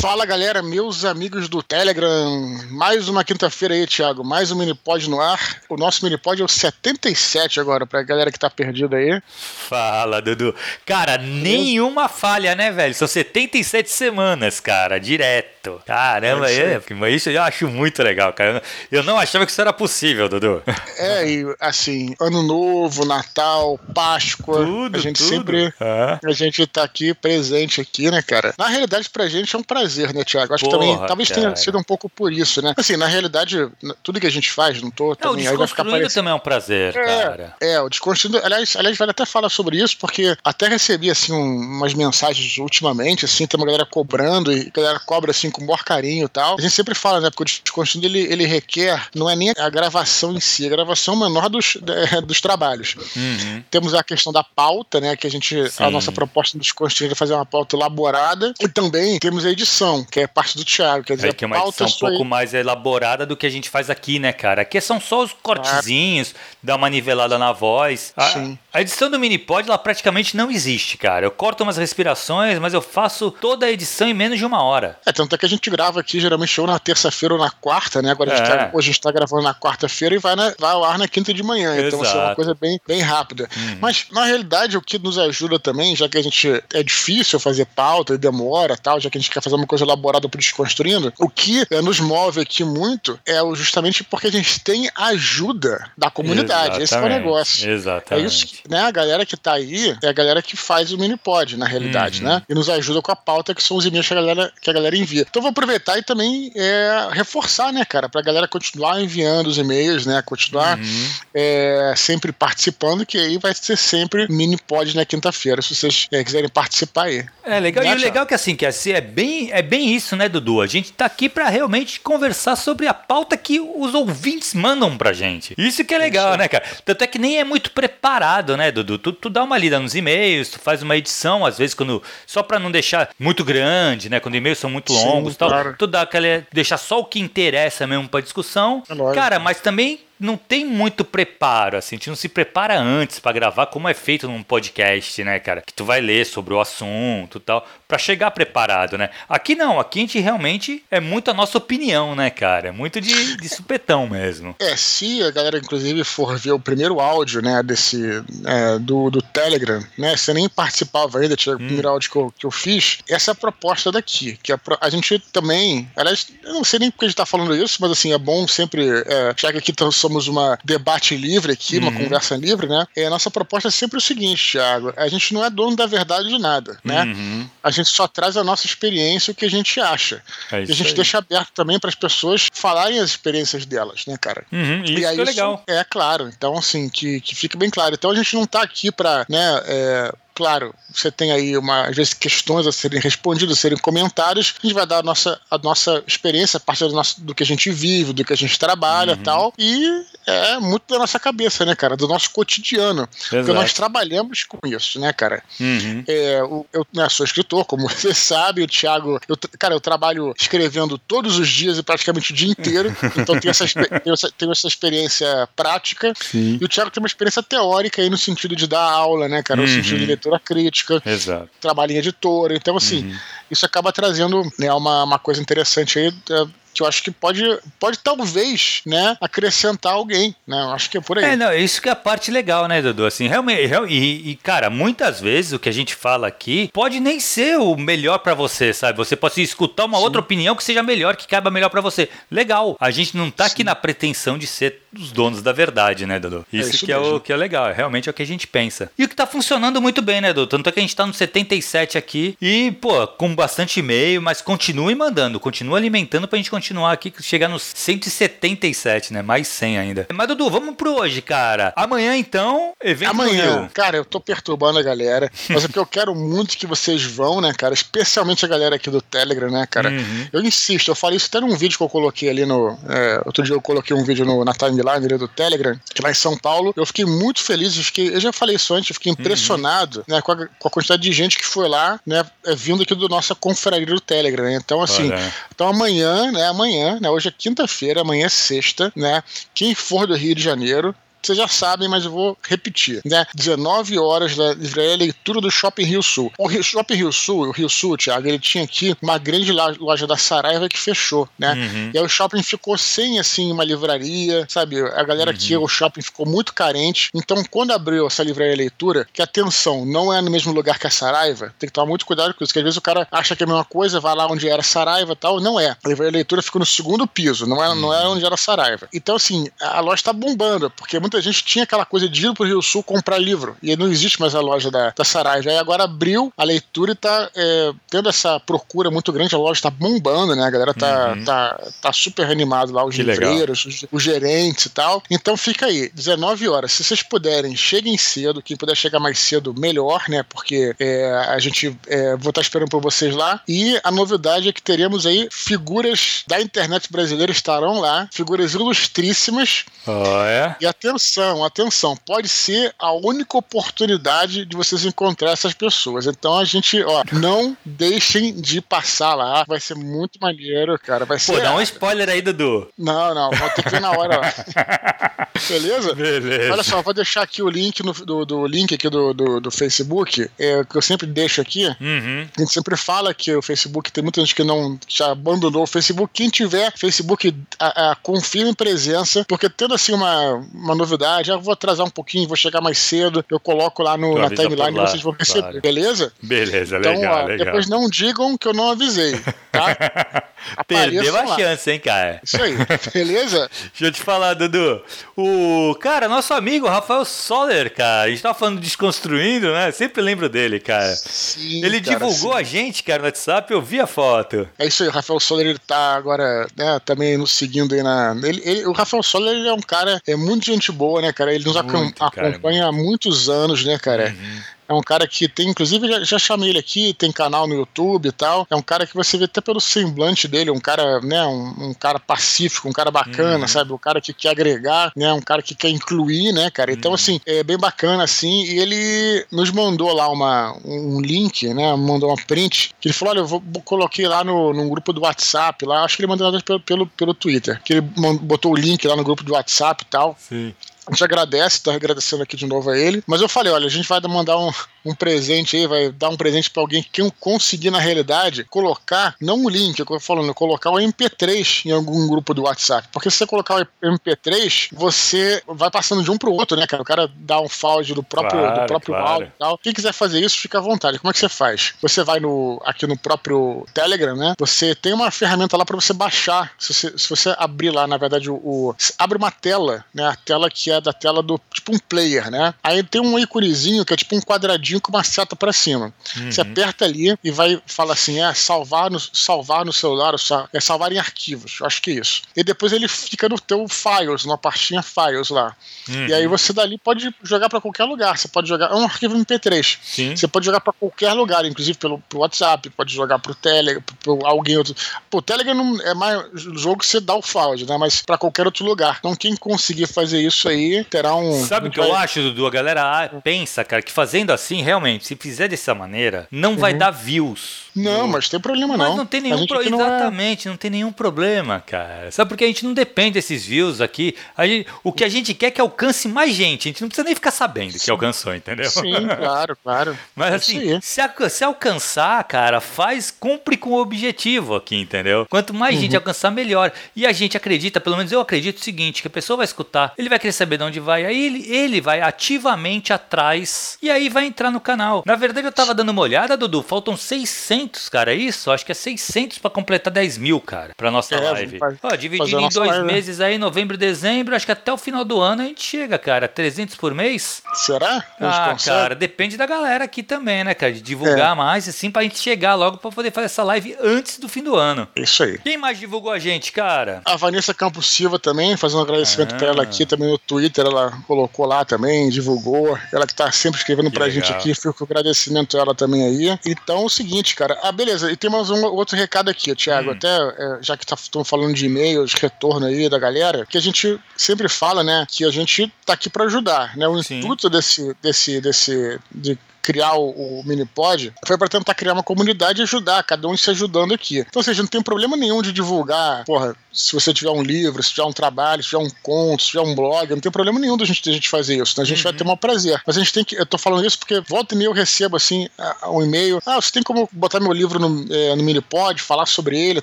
Fala galera, meus amigos do Telegram. Mais uma quinta-feira aí, Thiago. Mais um Minipod no ar. O nosso Minipod é o 77 agora, pra galera que tá perdida aí. Fala, Dudu. Cara, nenhuma falha, né, velho? São 77 semanas, cara, direto. Caramba, é, é, isso eu acho muito legal, cara. Eu não achava que isso era possível, Dudu. É, e assim, Ano Novo, Natal, Páscoa. Tudo, a gente tudo. sempre. Ah. A gente tá aqui presente aqui, né, cara? Na realidade, pra gente é um prazer, né, Tiago? Acho Porra, que também, talvez cara. tenha sido um pouco por isso, né? Assim, na realidade, tudo que a gente faz, não tô também, não, aí vai ficar parecendo. também é um prazer, é, cara. É, o desconstruindo, aliás, aliás, vale até falar sobre isso, porque até recebi, assim, um, umas mensagens ultimamente, assim, tem uma galera cobrando, e a galera cobra, assim, com o maior carinho e tal. A gente sempre fala, né, porque o desconstruindo, ele, ele requer, não é nem a gravação em si, a gravação menor dos, dos trabalhos. Uhum. Temos a questão da pauta, né, que a gente, Sim. a nossa proposta do desconstruindo é fazer uma pauta elaborada, e também temos a edição, que é parte do Thiago. Quer dizer, é que é uma edição um pouco aí. mais elaborada do que a gente faz aqui, né, cara? Aqui são só os cortezinhos, dá uma nivelada na voz. A, a, edição do Minipod, ela praticamente não existe, cara. Eu corto umas respirações, mas eu faço toda a edição em menos de uma hora. É, tanto é que a gente grava aqui geralmente show na terça-feira ou na quarta, né? Agora a gente, é. tá, hoje a gente tá gravando na quarta-feira e vai, na, vai ao ar na quinta de manhã. Exato. Então, assim, é uma coisa bem, bem rápida. Uhum. Mas, na realidade, o que nos ajuda também, já que a gente é difícil fazer pauta e demora tal, já que a gente quer fazer uma coisa elaborada pro Desconstruindo, o que é, nos move aqui muito é justamente porque a gente tem ajuda da comunidade. Exatamente. Esse é o negócio. Exatamente. É isso, né? A galera que tá aí é a galera que faz o Minipod, na realidade, uhum. né? E nos ajuda com a pauta, que são os e-mails que a galera, que a galera envia. Então vou aproveitar e também é, reforçar, né, cara, pra galera continuar enviando os e-mails, né? Continuar uhum. é, sempre participando, que aí vai ser sempre Minipod na quinta-feira, se vocês é, quiserem participar aí. É legal. Né, e o legal é que assim, que assim, é bem, é bem isso, né, Dudu? A gente tá aqui para realmente conversar sobre a pauta que os ouvintes mandam pra gente. Isso que é legal, né, cara? Tanto é que nem é muito preparado, né, Dudu? Tu, tu dá uma lida nos e-mails, tu faz uma edição, às vezes, quando. Só para não deixar muito grande, né? Quando e-mails são muito longos e tal. Claro. Tu dá aquela. deixar só o que interessa mesmo pra discussão. É cara, mas também não tem muito preparo, assim, a gente não se prepara antes para gravar como é feito num podcast, né, cara? Que tu vai ler sobre o assunto e tal, para chegar preparado, né? Aqui não, aqui a gente realmente é muito a nossa opinião, né, cara? É muito de, de supetão mesmo. É, se a galera, inclusive, for ver o primeiro áudio, né, desse, é, do, do Telegram, né, você nem participava ainda, tinha hum. o primeiro áudio que eu, que eu fiz, essa é a proposta daqui, que a, a gente também, aliás, eu não sei nem porque a gente tá falando isso, mas assim, é bom sempre, é, já que aqui estamos somos uma debate livre aqui, uhum. uma conversa livre, né? E a nossa proposta é sempre o seguinte, Thiago: a gente não é dono da verdade de nada, né? Uhum. A gente só traz a nossa experiência, o que a gente acha. É e a gente aí. deixa aberto também para as pessoas falarem as experiências delas, né, cara? Uhum, isso e aí, é legal. é claro. Então, assim, que, que fique bem claro. Então a gente não está aqui para, né, é, claro, você tem aí uma, às vezes questões a serem respondidas, a serem comentadas, a gente vai dar a nossa, a nossa experiência, a partir do, nosso, do que a gente vive, do que a gente trabalha e uhum. tal, e é muito da nossa cabeça, né, cara, do nosso cotidiano, Exato. porque nós trabalhamos com isso, né, cara. Uhum. É, eu né, sou escritor, como você sabe, o Thiago, eu, cara, eu trabalho escrevendo todos os dias e praticamente o dia inteiro, então tenho essa, tenho essa, tenho essa experiência prática, Sim. e o Thiago tem uma experiência teórica aí no sentido de dar aula, né, cara, no uhum. sentido de leitura crítica, Exato. trabalho em editora. Então, assim, uhum. isso acaba trazendo né, uma, uma coisa interessante aí. É, que eu acho que pode, pode talvez, né, acrescentar alguém, né? Eu acho que é por aí. É, não, isso que é a parte legal, né, Dudu? Assim, realmente, e, e cara, muitas vezes o que a gente fala aqui pode nem ser o melhor para você, sabe? Você pode escutar uma Sim. outra opinião que seja melhor, que caiba melhor para você. Legal. A gente não tá Sim. aqui na pretensão de ser os donos da verdade, né, Dudu? Isso, é isso que, é o, que é legal, é realmente é o que a gente pensa. E o que tá funcionando muito bem, né, Dudu? Tanto é que a gente tá no 77 aqui e, pô, com bastante e-mail, mas continue mandando, continue alimentando pra gente continuar continuar aqui, chegar nos 177, né? Mais 100 ainda. Mas, Dudu, vamos pro hoje, cara. Amanhã, então, evento Amanhã, cara, eu tô perturbando a galera, mas é porque eu quero muito que vocês vão, né, cara? Especialmente a galera aqui do Telegram, né, cara? Uhum. Eu insisto, eu falei isso até num vídeo que eu coloquei ali no... É, outro dia eu coloquei um vídeo no, na timeline do Telegram, que lá em São Paulo. Eu fiquei muito feliz, eu, fiquei, eu já falei isso antes, eu fiquei uhum. impressionado, uhum. né, com a, com a, quantidade de gente que foi lá, né, é, vindo aqui do nossa confraria do Telegram, né? Então, assim, Olha. então amanhã, né, amanhã, né? Hoje é quinta-feira, amanhã é sexta, né? Quem for do Rio de Janeiro, vocês já sabem, mas eu vou repetir, né? 19 horas da livraria leitura do Shopping Rio Sul. O Shopping Rio Sul, o Rio Sul, Thiago, ele tinha aqui uma grande loja da Saraiva que fechou, né? Uhum. E aí o shopping ficou sem, assim, uma livraria, sabe? A galera uhum. aqui, o shopping ficou muito carente. Então, quando abriu essa livraria leitura, que atenção, não é no mesmo lugar que a Saraiva, tem que tomar muito cuidado com isso, porque às vezes o cara acha que é a mesma coisa, vai lá onde era Saraiva e tal. Não é. A livraria leitura fica no segundo piso, não é, uhum. não é onde era Saraiva. Então, assim, a loja tá bombando, porque muita gente tinha aquela coisa de ir pro Rio Sul comprar livro. E não existe mais a loja da, da Saraiva. Aí agora abriu a leitura e tá é, tendo essa procura muito grande, a loja tá bombando, né? A galera tá, uhum. tá, tá super animado lá, os que livreiros, os, os, gerentes e tal. Então fica aí, 19 horas. Se vocês puderem, cheguem cedo. Quem puder chegar mais cedo, melhor, né? Porque é, a gente é, vou estar esperando por vocês lá. E a novidade é que teremos aí figuras da internet brasileira estarão lá, figuras ilustríssimas. Oh, é? E atenção, atenção, pode ser a única oportunidade de vocês encontrar essas pessoas. Então a gente, ó, não deixem de passar lá. Vai ser muito maneiro, cara. Vai ser. Pô, dá um spoiler aí, Dudu. Não, não, vou ter que ver na hora lá. Beleza? Beleza. Olha só, vou deixar aqui o link no, do, do link aqui do, do, do Facebook, é, que eu sempre deixo aqui. Uhum. A gente sempre fala que o Facebook tem muita gente que não já abandonou o Facebook. Quem tiver Facebook, a, a, confirme presença, porque tendo assim uma, uma novidade, eu vou atrasar um pouquinho, vou chegar mais cedo, eu coloco lá no, na timeline e vocês vão receber, claro. beleza? Beleza, então, legal, ó, legal. Depois não digam que eu não avisei, tá? Perdeu a chance, hein, cara? Isso aí, beleza? Deixa eu te falar, Dudu. O cara, nosso amigo Rafael Soller, cara, a gente tava falando desconstruindo, né? Sempre lembro dele, cara. Sim, ele cara, divulgou sim. a gente, cara, no WhatsApp, eu vi a foto. É isso aí, o Rafael Soller, ele tá agora, né, também nos seguindo aí na. Ele, ele, o Rafael Soller, ele é um cara, é muito gente boa, né, cara? Ele nos muito, acompanha cara, há muitos anos, né, cara? Uhum. É um cara que tem, inclusive, já, já, chamei ele aqui, tem canal no YouTube e tal. É um cara que você vê até pelo semblante dele, um cara, né, um, um cara pacífico, um cara bacana, uhum. sabe? Um cara que quer agregar, né? Um cara que quer incluir, né, cara? Então, uhum. assim, é bem bacana, assim. E ele nos mandou lá uma, um link, né? Mandou uma print, que ele falou: olha, eu vou, coloquei lá no, num grupo do WhatsApp lá, acho que ele mandou pelo, pelo, pelo Twitter, que ele botou o link lá no grupo do WhatsApp e tal. Sim. A gente agradece, tá agradecendo aqui de novo a ele. Mas eu falei, olha, a gente vai mandar um, um presente aí, vai dar um presente para alguém que conseguir, na realidade, colocar, não o link, eu tô falando, colocar o MP3 em algum grupo do WhatsApp. Porque se você colocar o MP3, você vai passando de um pro outro, né, cara? O cara dá um faude do próprio, claro, do próprio claro. áudio e tal. Quem quiser fazer isso, fica à vontade. Como é que você faz? Você vai no, aqui no próprio Telegram, né? Você tem uma ferramenta lá para você baixar. Se você, se você abrir lá, na verdade, o, o abre uma tela, né? A tela que é da tela do tipo um player, né? Aí tem um íconezinho que é tipo um quadradinho com uma seta para cima. Uhum. Você aperta ali e vai falar assim: é salvar no, salvar no celular, é salvar em arquivos. Acho que é isso. E depois ele fica no teu files, na pastinha files lá. Uhum. E aí você dali pode jogar para qualquer lugar. Você pode jogar. É um arquivo MP3. Sim. Você pode jogar para qualquer lugar, inclusive pelo pro WhatsApp, pode jogar pro Telegram, pro alguém outro. Pô, o Telegram não é mais jogo que você dá o file, né? Mas para qualquer outro lugar. Então quem conseguir fazer isso aí terá um. Sabe o que eu acho, Dudu? A galera pensa, cara, que fazendo assim, realmente, se fizer dessa maneira, não uhum. vai dar views. Não, mas tem problema não. Mas não tem nenhum pro... não Exatamente, é... não tem nenhum problema, cara. Sabe porque a gente não depende desses views aqui. Gente... O que a gente quer é que alcance mais gente. A gente não precisa nem ficar sabendo Sim. que alcançou, entendeu? Sim, claro, claro. Mas é assim, se, se, alcançar, cara, faz, cumpre com o objetivo aqui, entendeu? Quanto mais uhum. gente alcançar, melhor. E a gente acredita, pelo menos eu acredito o seguinte, que a pessoa vai escutar, ele vai querer saber de onde vai, aí ele, ele vai ativamente atrás e aí vai entrar no canal. Na verdade, eu tava dando uma olhada, Dudu, faltam 600, cara, é isso? Acho que é 600 para completar 10 mil, cara, pra nossa é, live. Ó, dividindo em dois live, né? meses aí, novembro e dezembro, acho que até o final do ano a gente chega, cara, 300 por mês. Será? Ah, cara, depende da galera aqui também, né, cara, de divulgar é. mais, assim, pra gente chegar logo pra poder fazer essa live antes do fim do ano. Isso aí. Quem mais divulgou a gente, cara? A Vanessa Campos Silva também, fazendo um agradecimento ah. pra ela aqui, também no Twitter, ela colocou lá também, divulgou. Ela que tá sempre escrevendo que pra legal. gente aqui, fica com agradecimento a ela também aí. Então, é o seguinte, cara. Ah, beleza. E tem mais um outro recado aqui, Thiago. Hum. Até, é, já que estamos tá, falando de e-mails, retorno aí da galera, que a gente sempre fala, né, que a gente tá aqui para ajudar, né? O Sim. intuito desse, desse, desse, de criar o, o Minipod foi para tentar criar uma comunidade e ajudar, cada um se ajudando aqui. Então, ou seja, não tem problema nenhum de divulgar, porra, se você tiver um livro, se tiver um trabalho, se tiver um conto, se tiver um blog, não tem problema nenhum da gente, da gente fazer isso, né? A gente uhum. vai ter um prazer. Mas a gente tem que, eu tô falando isso porque volta e meia eu recebo, assim, um e-mail, ah, você tem como botar meu livro no, é, no Minipod, falar sobre ele e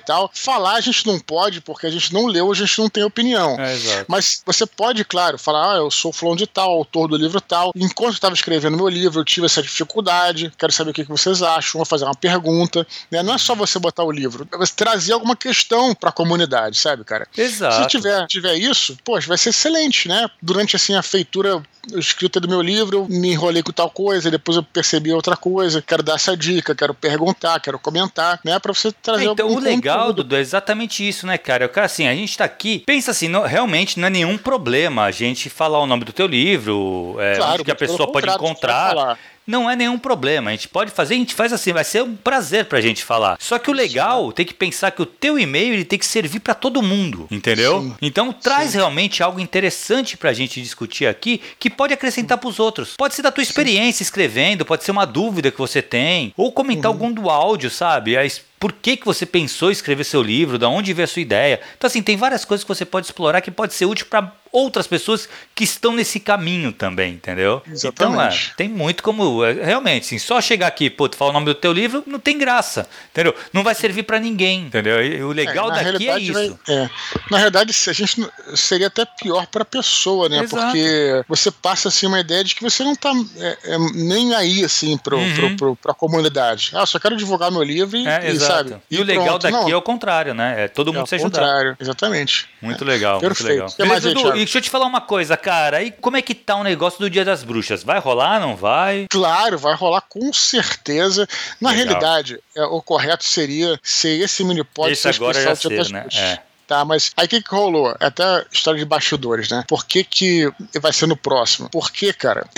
tal. Falar a gente não pode, porque a gente não leu, a gente não tem opinião. É, Mas você pode, claro, falar, ah, eu sou fulano de tal, autor do livro tal. Enquanto eu estava escrevendo meu livro, eu tive essa dificuldade, quero saber o que vocês acham, vou fazer uma pergunta. Né? Não é só você botar o livro, é você trazer alguma questão para a comunidade, sabe, cara? Exato. Se tiver, tiver isso, poxa, vai ser excelente, né? Durante assim a feitura escrita do meu livro, eu me enrolei com tal coisa, depois eu percebi outra coisa, quero dar essa dica, quero perguntar, quero comentar, né? Pra você trazer é, Então, o legal, Dudu, é exatamente isso, né, cara? Cara, assim, a gente tá aqui, pensa assim, não, realmente não é nenhum problema a gente falar o nome do teu livro, é, claro, que a pessoa pode encontrar não é nenhum problema. A gente pode fazer, a gente faz assim, vai ser um prazer pra gente falar. Só que o legal tem que pensar que o teu e-mail ele tem que servir para todo mundo, entendeu? Sim. Então traz Sim. realmente algo interessante pra gente discutir aqui que pode acrescentar pros outros. Pode ser da tua experiência Sim. escrevendo, pode ser uma dúvida que você tem, ou comentar uhum. algum do áudio, sabe? A por que, que você pensou em escrever seu livro, da onde veio a sua ideia. Então, assim, tem várias coisas que você pode explorar que pode ser útil para outras pessoas que estão nesse caminho também, entendeu? Exatamente. Então, é, tem muito como. É, realmente, assim, só chegar aqui, pô, tu fala o nome do teu livro, não tem graça, entendeu? Não vai servir para ninguém, entendeu? E o legal é, daqui é isso. Vai, é. Na realidade, a gente seria até pior para a pessoa, né? Exato. Porque você passa assim uma ideia de que você não tá é, é, nem aí, assim, pro, uhum. pro, pro, pra comunidade. Ah, só quero divulgar meu livro e, é, e sabe? E, e o legal daqui não. é o contrário, né? É todo mundo é se ajudar. contrário, exatamente. Muito legal, Perfeito. muito legal. Beleza, Dudu, deixa eu te falar uma coisa, cara. E como é que tá o negócio do Dia das Bruxas? Vai rolar, não vai? Claro, vai rolar com certeza. Na Legal. realidade, é, o correto seria ser esse mini pod esse agora já ser, né? É. Tá, mas aí o que, que rolou? É até história de bastidores, né? Por que, que vai ser no próximo? Porque, cara,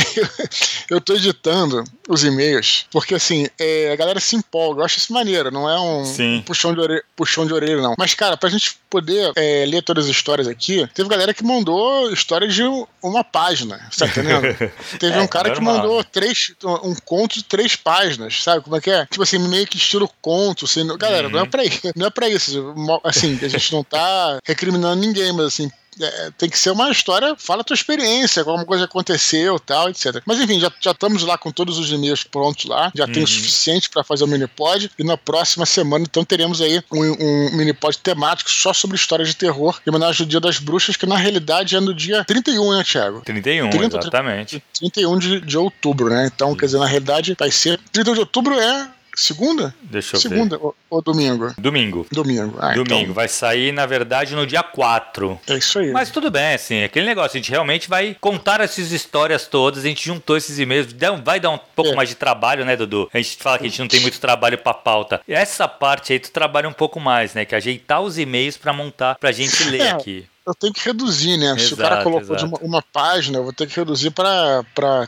eu tô editando os e-mails, porque assim, é, a galera se empolga. Eu acho isso maneiro, não é um, puxão, de orelha, puxão de orelha, não. Mas, cara, pra gente poder é, ler todas as histórias aqui, teve galera que mandou histórias de uma página, tá entendendo? teve é, um cara que mandou três, um conto de três páginas, sabe como é que é? Tipo assim, meio que estilo conto, assim. Galera, uhum. não é pra isso. Não é pra isso. Assim, a gente não tá recriminando ninguém, mas assim, é, tem que ser uma história, fala a tua experiência, alguma coisa aconteceu, tal, etc. Mas enfim, já, já estamos lá com todos os e-mails prontos lá, já uhum. tem o uhum. suficiente para fazer o minipod e na próxima semana então teremos aí um, um minipod temático só sobre histórias de terror em homenagem ao Dia das Bruxas, que na realidade é no dia 31, né, Thiago? 31, 30, exatamente. 31 de, de outubro, né? Então, quer dizer, na realidade vai ser 31 de outubro é Segunda? Deixa eu Segunda ver. Ou, ou domingo? Domingo. Domingo. Ah, domingo. Então... Vai sair, na verdade, no dia 4. É isso aí. Mas tudo bem, assim, aquele negócio. A gente realmente vai contar essas histórias todas. A gente juntou esses e-mails. Vai dar um pouco é. mais de trabalho, né, Dudu? A gente fala que a gente não tem muito trabalho pra pauta. Essa parte aí tu trabalha um pouco mais, né? Que é ajeitar os e-mails pra montar, pra gente ler é. aqui eu tenho que reduzir, né? Exato, Se o cara colocou de uma, uma, página, eu vou ter que reduzir para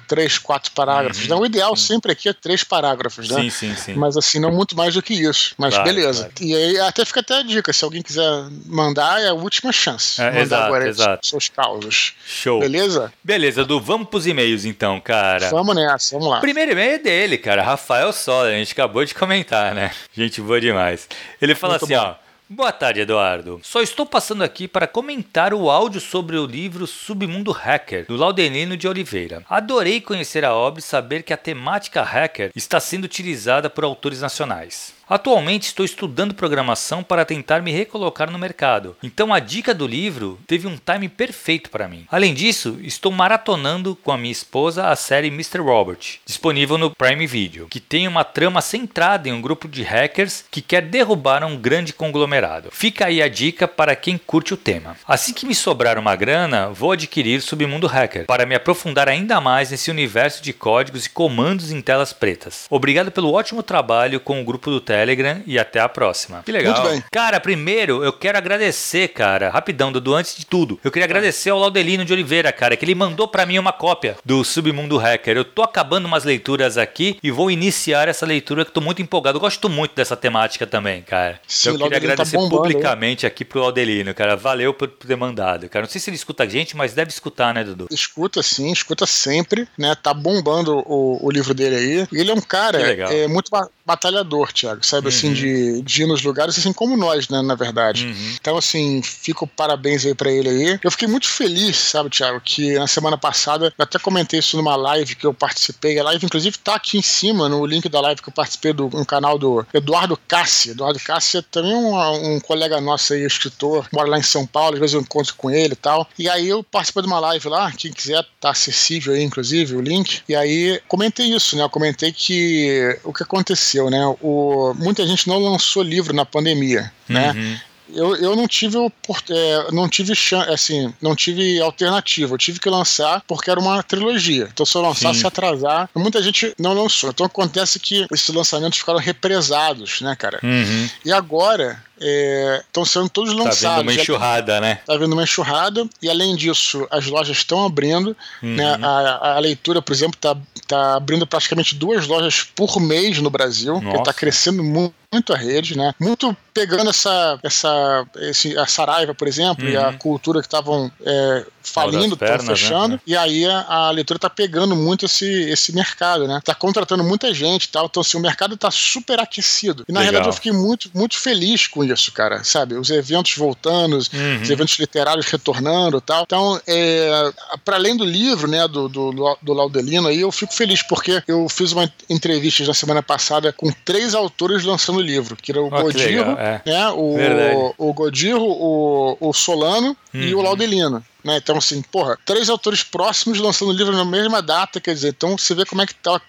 três, quatro parágrafos. Uhum, né? O ideal sim. sempre aqui é três parágrafos, né? Sim, sim, sim. Mas assim, não muito mais do que isso. Mas claro, beleza. Claro. E aí até fica até a dica: se alguém quiser mandar, é a última chance. É, exato, agora exato. seus causos. Show. Beleza? Beleza, Du, vamos pros e-mails então, cara. Vamos nessa, vamos lá. primeiro e-mail é dele, cara. Rafael Sola, a gente acabou de comentar, né? Gente boa demais. Ele fala muito assim, bom. ó. Boa tarde, Eduardo. Só estou passando aqui para comentar o áudio sobre o livro Submundo Hacker, do Laudenino de Oliveira. Adorei conhecer a obra e saber que a temática hacker está sendo utilizada por autores nacionais. Atualmente estou estudando programação para tentar me recolocar no mercado, então a dica do livro teve um time perfeito para mim. Além disso, estou maratonando com a minha esposa a série Mr. Robert, disponível no Prime Video, que tem uma trama centrada em um grupo de hackers que quer derrubar um grande conglomerado. Fica aí a dica para quem curte o tema. Assim que me sobrar uma grana, vou adquirir Submundo Hacker para me aprofundar ainda mais nesse universo de códigos e comandos em telas pretas. Obrigado pelo ótimo trabalho com o grupo do Telegram Telegram e até a próxima. Que legal. Muito bem. Cara, primeiro eu quero agradecer, cara, rapidão, Dudu, antes de tudo. Eu queria agradecer ao Laudelino de Oliveira, cara, que ele mandou para mim uma cópia do Submundo Hacker. Eu tô acabando umas leituras aqui e vou iniciar essa leitura que tô muito empolgado. Eu gosto muito dessa temática também, cara. Sim, então, eu queria agradecer tá publicamente aqui pro Laudelino, cara. Valeu por ter mandado, cara. Não sei se ele escuta a gente, mas deve escutar, né, Dudu? Escuta sim, escuta sempre, né? Tá bombando o, o livro dele aí. Ele é um cara é, muito batalhador, Thiago, sabe? Assim, uhum. Assim, de, de ir nos lugares, assim como nós, né, na verdade. Uhum. Então, assim, fico parabéns aí pra ele aí. Eu fiquei muito feliz, sabe, Thiago, que na semana passada, eu até comentei isso numa live que eu participei. A live, inclusive, tá aqui em cima, no link da live que eu participei do um canal do Eduardo Cassi. Eduardo Cassi é também um, um colega nosso aí, escritor, mora lá em São Paulo, às vezes eu encontro com ele e tal. E aí eu participei de uma live lá, quem quiser tá acessível aí, inclusive, o link. E aí comentei isso, né? Eu comentei que o que aconteceu, né? O, muita gente não lançou livro na pandemia, né? Uhum eu, eu não tive é, não tive assim, não tive alternativa. Eu tive que lançar porque era uma trilogia. Então, se eu lançasse atrasar, muita gente não lançou. Então acontece que esses lançamentos ficaram represados, né, cara? Uhum. E agora estão é, sendo todos lançados. Tá vindo uma enxurrada, né? Tá vindo uma enxurrada, e além disso, as lojas estão abrindo. Uhum. Né? A, a, leitura, por exemplo, está tá abrindo praticamente duas lojas por mês no Brasil, está crescendo muito muito a rede, né? Muito pegando essa essa esse, a Saraiva, por exemplo, uhum. e a uhum. cultura que estavam é, falindo, estão fechando, né? e aí a, a leitura tá pegando muito esse, esse mercado, né? Tá contratando muita gente e tal, então assim, o mercado tá super aquecido. E na Legal. realidade eu fiquei muito muito feliz com isso, cara, sabe? Os eventos voltando, uhum. os eventos literários retornando tal. Então, é, para além do livro, né, do, do, do Laudelino aí, eu fico feliz porque eu fiz uma entrevista na semana passada com três autores lançando o livro, que era o oh, Godiro, é. né, o, o Godiro, o, o Solano uhum. e o uhum. Laudelino. Né? Então, assim, porra, três autores próximos lançando livro na mesma data, quer dizer, então você vê como é que tá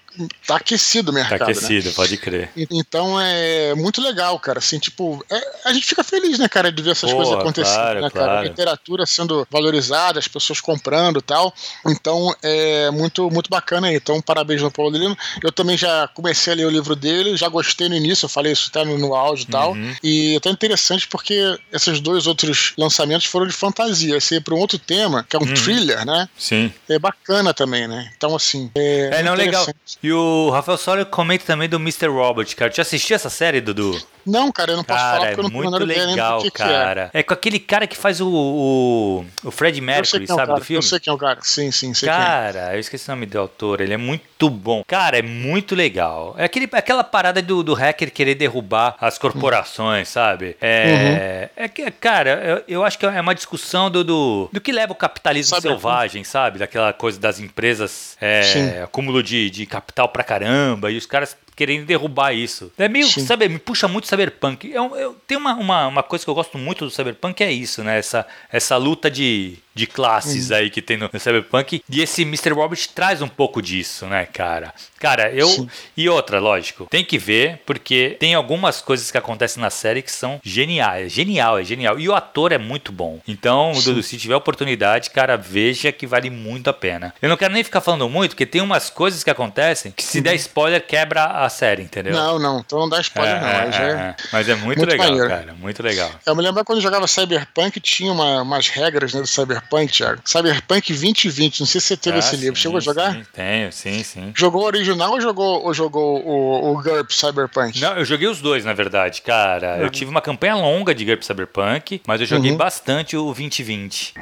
tá aquecido o mercado. Tá aquecido, né? pode crer. Então é muito legal, cara. Assim, tipo, é, a gente fica feliz, né, cara, de ver essas coisas acontecendo, claro, né, cara? Claro. A literatura sendo valorizada, as pessoas comprando e tal. Então é muito, muito bacana aí. Então, parabéns no Paulo Lino. Eu também já comecei a ler o livro dele, já gostei no início, eu falei isso tá no, no áudio e tal. Uhum. E é tão interessante porque esses dois outros lançamentos foram de fantasia. Esse é para um outro tema, que é um uhum. thriller, né? Sim. É bacana também, né? Então, assim. É, é não, legal. E o Rafael Sório comenta também do Mr. Robot, cara. Já assistiu essa série, Dudu? Não, cara, eu não posso cara, falar porque é eu não muito legal, que cara. Que é. é. com aquele cara que faz o, o, o Fred Mercury, é sabe, é do filme? Eu sei quem é o cara, sim, sim, sei Cara, eu esqueci o nome do autor, ele é muito bom. Cara, é muito legal. É aquele, aquela parada do, do hacker querer derrubar as corporações, uhum. sabe? É, uhum. é que, cara, eu, eu, acho que é uma discussão do, do, do que leva o capitalismo sabe, selvagem, sabe? Daquela coisa das empresas, é, acúmulo de, de capital pra caramba, e os caras querendo derrubar isso. É meio, Sim. sabe, me puxa muito cyberpunk. Eu, eu, tem uma, uma, uma coisa que eu gosto muito do cyberpunk é isso, né? Essa, essa luta de de classes aí que tem no, no, Cyberpunk. E esse Mr. Robot traz um pouco disso, né, cara? Cara, eu. Sim. E outra, lógico, tem que ver, porque tem algumas coisas que acontecem na série que são geniais. É genial, é genial. E o ator é muito bom. Então, Dudu, se tiver oportunidade, cara, veja que vale muito a pena. Eu não quero nem ficar falando muito, porque tem umas coisas que acontecem que se der spoiler, quebra a série, entendeu? Não, não, então não dá spoiler, é, não. É, é, é, Mas é muito, muito legal, maneiro. cara. Muito legal. Eu me lembro quando eu jogava Cyberpunk, tinha uma, umas regras né, do Cyberpunk Cyberpunk, Thiago. Cyberpunk 2020, não sei se você teve ah, esse livro. Chegou a jogar? Sim, tenho, sim, sim. Jogou o original ou jogou, ou jogou o, o GURP Cyberpunk? Não, eu joguei os dois, na verdade, cara. Uhum. Eu tive uma campanha longa de GURP Cyberpunk, mas eu joguei uhum. bastante o 2020.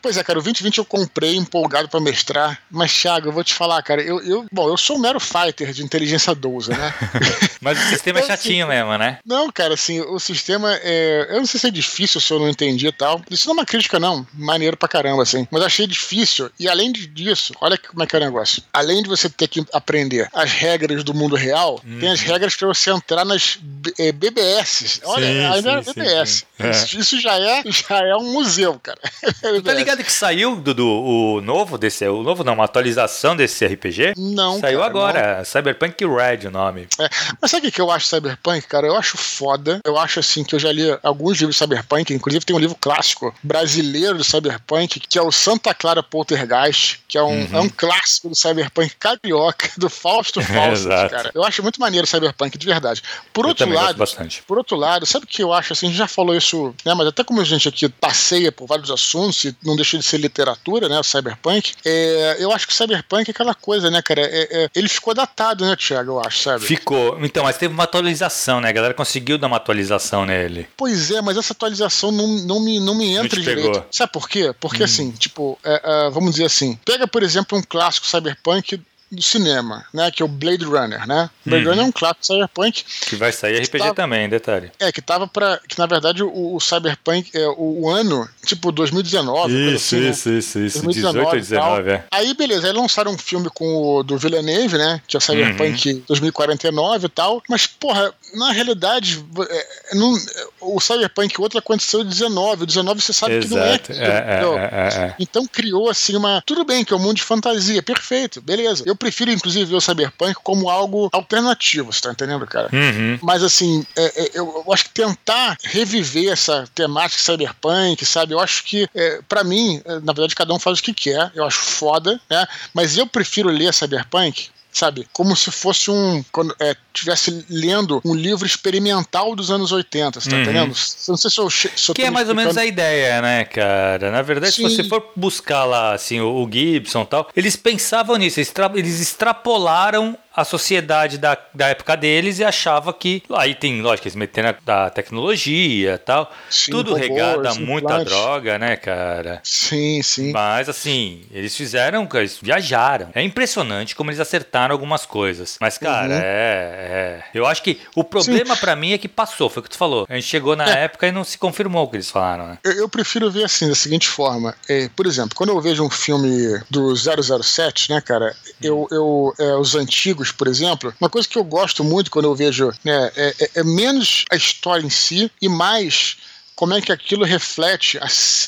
Pois é, cara, o 2020 eu comprei empolgado para mestrar, mas, Thiago, eu vou te falar, cara, eu, eu bom, eu sou um mero fighter de inteligência 12, né? mas o sistema é então, chatinho assim, mesmo, né? Não, cara, assim, o sistema é. Eu não sei se é difícil, se eu não entendi e tal. Isso não é uma crítica, não. Maneiro pra caramba, assim. Mas achei difícil. E além disso, olha como é que é o negócio. Além de você ter que aprender as regras do mundo real, hum. tem as regras para você entrar nas é, BBS. Olha, sim, ainda é BBS. Sim, sim. Isso, isso, já, é, já é um museu, cara. tá ligado que saiu, Dudu, o novo desse. O novo não, uma atualização desse RPG? Não. Saiu cara, agora. Não. Cyberpunk Red o nome. É, mas sabe o que eu acho Cyberpunk, cara? Eu acho foda. Eu acho assim que eu já li alguns livros de Cyberpunk, inclusive tem um livro clássico brasileiro de Cyberpunk, que é o Santa Clara Poltergeist, que é um, uhum. é um clássico do Cyberpunk carioca, do Fausto Fausto, cara. Eu acho muito maneiro Cyberpunk, de verdade. Por eu outro lado, por outro lado, sabe o que eu acho assim? A gente já falou isso, né? Mas até como a gente aqui passeia por vários assuntos e não deixa de ser literatura, né? O Cyberpunk. É, eu acho que o Cyberpunk é aquela coisa, né, cara? É, é, ele ficou datado, né, Thiago? Eu acho, sabe? Ficou. Então, mas teve uma atualização, né? A galera conseguiu dar uma atualização nele. Pois é, mas essa atualização não, não, me, não me entra não direito. Pegou. Sabe por quê? Porque hum. assim, tipo, é, é, vamos dizer assim, pega, por exemplo, um clássico Cyberpunk do cinema, né? Que é o Blade Runner, né? Blade uhum. Runner é um clássico cyberpunk. Que vai sair RPG tava, também, detalhe. É, que tava para Que na verdade o, o Cyberpunk, é, o, o, ano, tipo 2019. Isso, assim, isso, né? isso, isso. 2019, 18 19, é. Aí, beleza, aí lançaram um filme com o do Villeneuve, né? Que é o Cyberpunk uhum. 2049 e tal. Mas, porra, na realidade, é, não, o Cyberpunk outro aconteceu em 19. O 19 você sabe Exato. que não é. é, é, é, então criou assim uma. Tudo bem que é um mundo de fantasia, perfeito, beleza. Eu prefiro, inclusive, ver o Cyberpunk como algo alternativo, você tá entendendo, cara? Uhum. Mas assim, eu, eu, acho que tentar reviver essa temática Cyberpunk, sabe? Eu acho que, é, para mim, na verdade, cada um faz o que quer. Eu acho foda, né? Mas eu prefiro ler Cyberpunk sabe? Como se fosse um. Quando é, tivesse lendo um livro experimental dos anos 80, você tá uhum. entendendo? Não sei se eu. Se eu que é mais ou menos a ideia, né, cara? Na verdade, Sim. se você for buscar lá, assim, o, Gibson e tal, eles pensavam nisso, eles, eles extrapolaram a sociedade da, da época deles e achava que. Aí tem, lógico, eles meteram a, tecnologia e tal. Sim, tudo robôs, regado a muita droga, né, cara? Sim, sim. Mas assim, eles fizeram, eles viajaram. É impressionante como eles acertaram algumas coisas. Mas, cara, uhum. é, é, Eu acho que o problema para mim é que passou, foi o que tu falou. A gente chegou na é. época e não se confirmou o que eles falaram, né? Eu, eu prefiro ver assim, da seguinte forma. É, por exemplo, quando eu vejo um filme do 007, né, cara, eu, eu é, os antigos por exemplo, uma coisa que eu gosto muito quando eu vejo né, é, é, é menos a história em si e mais como é que aquilo reflete a,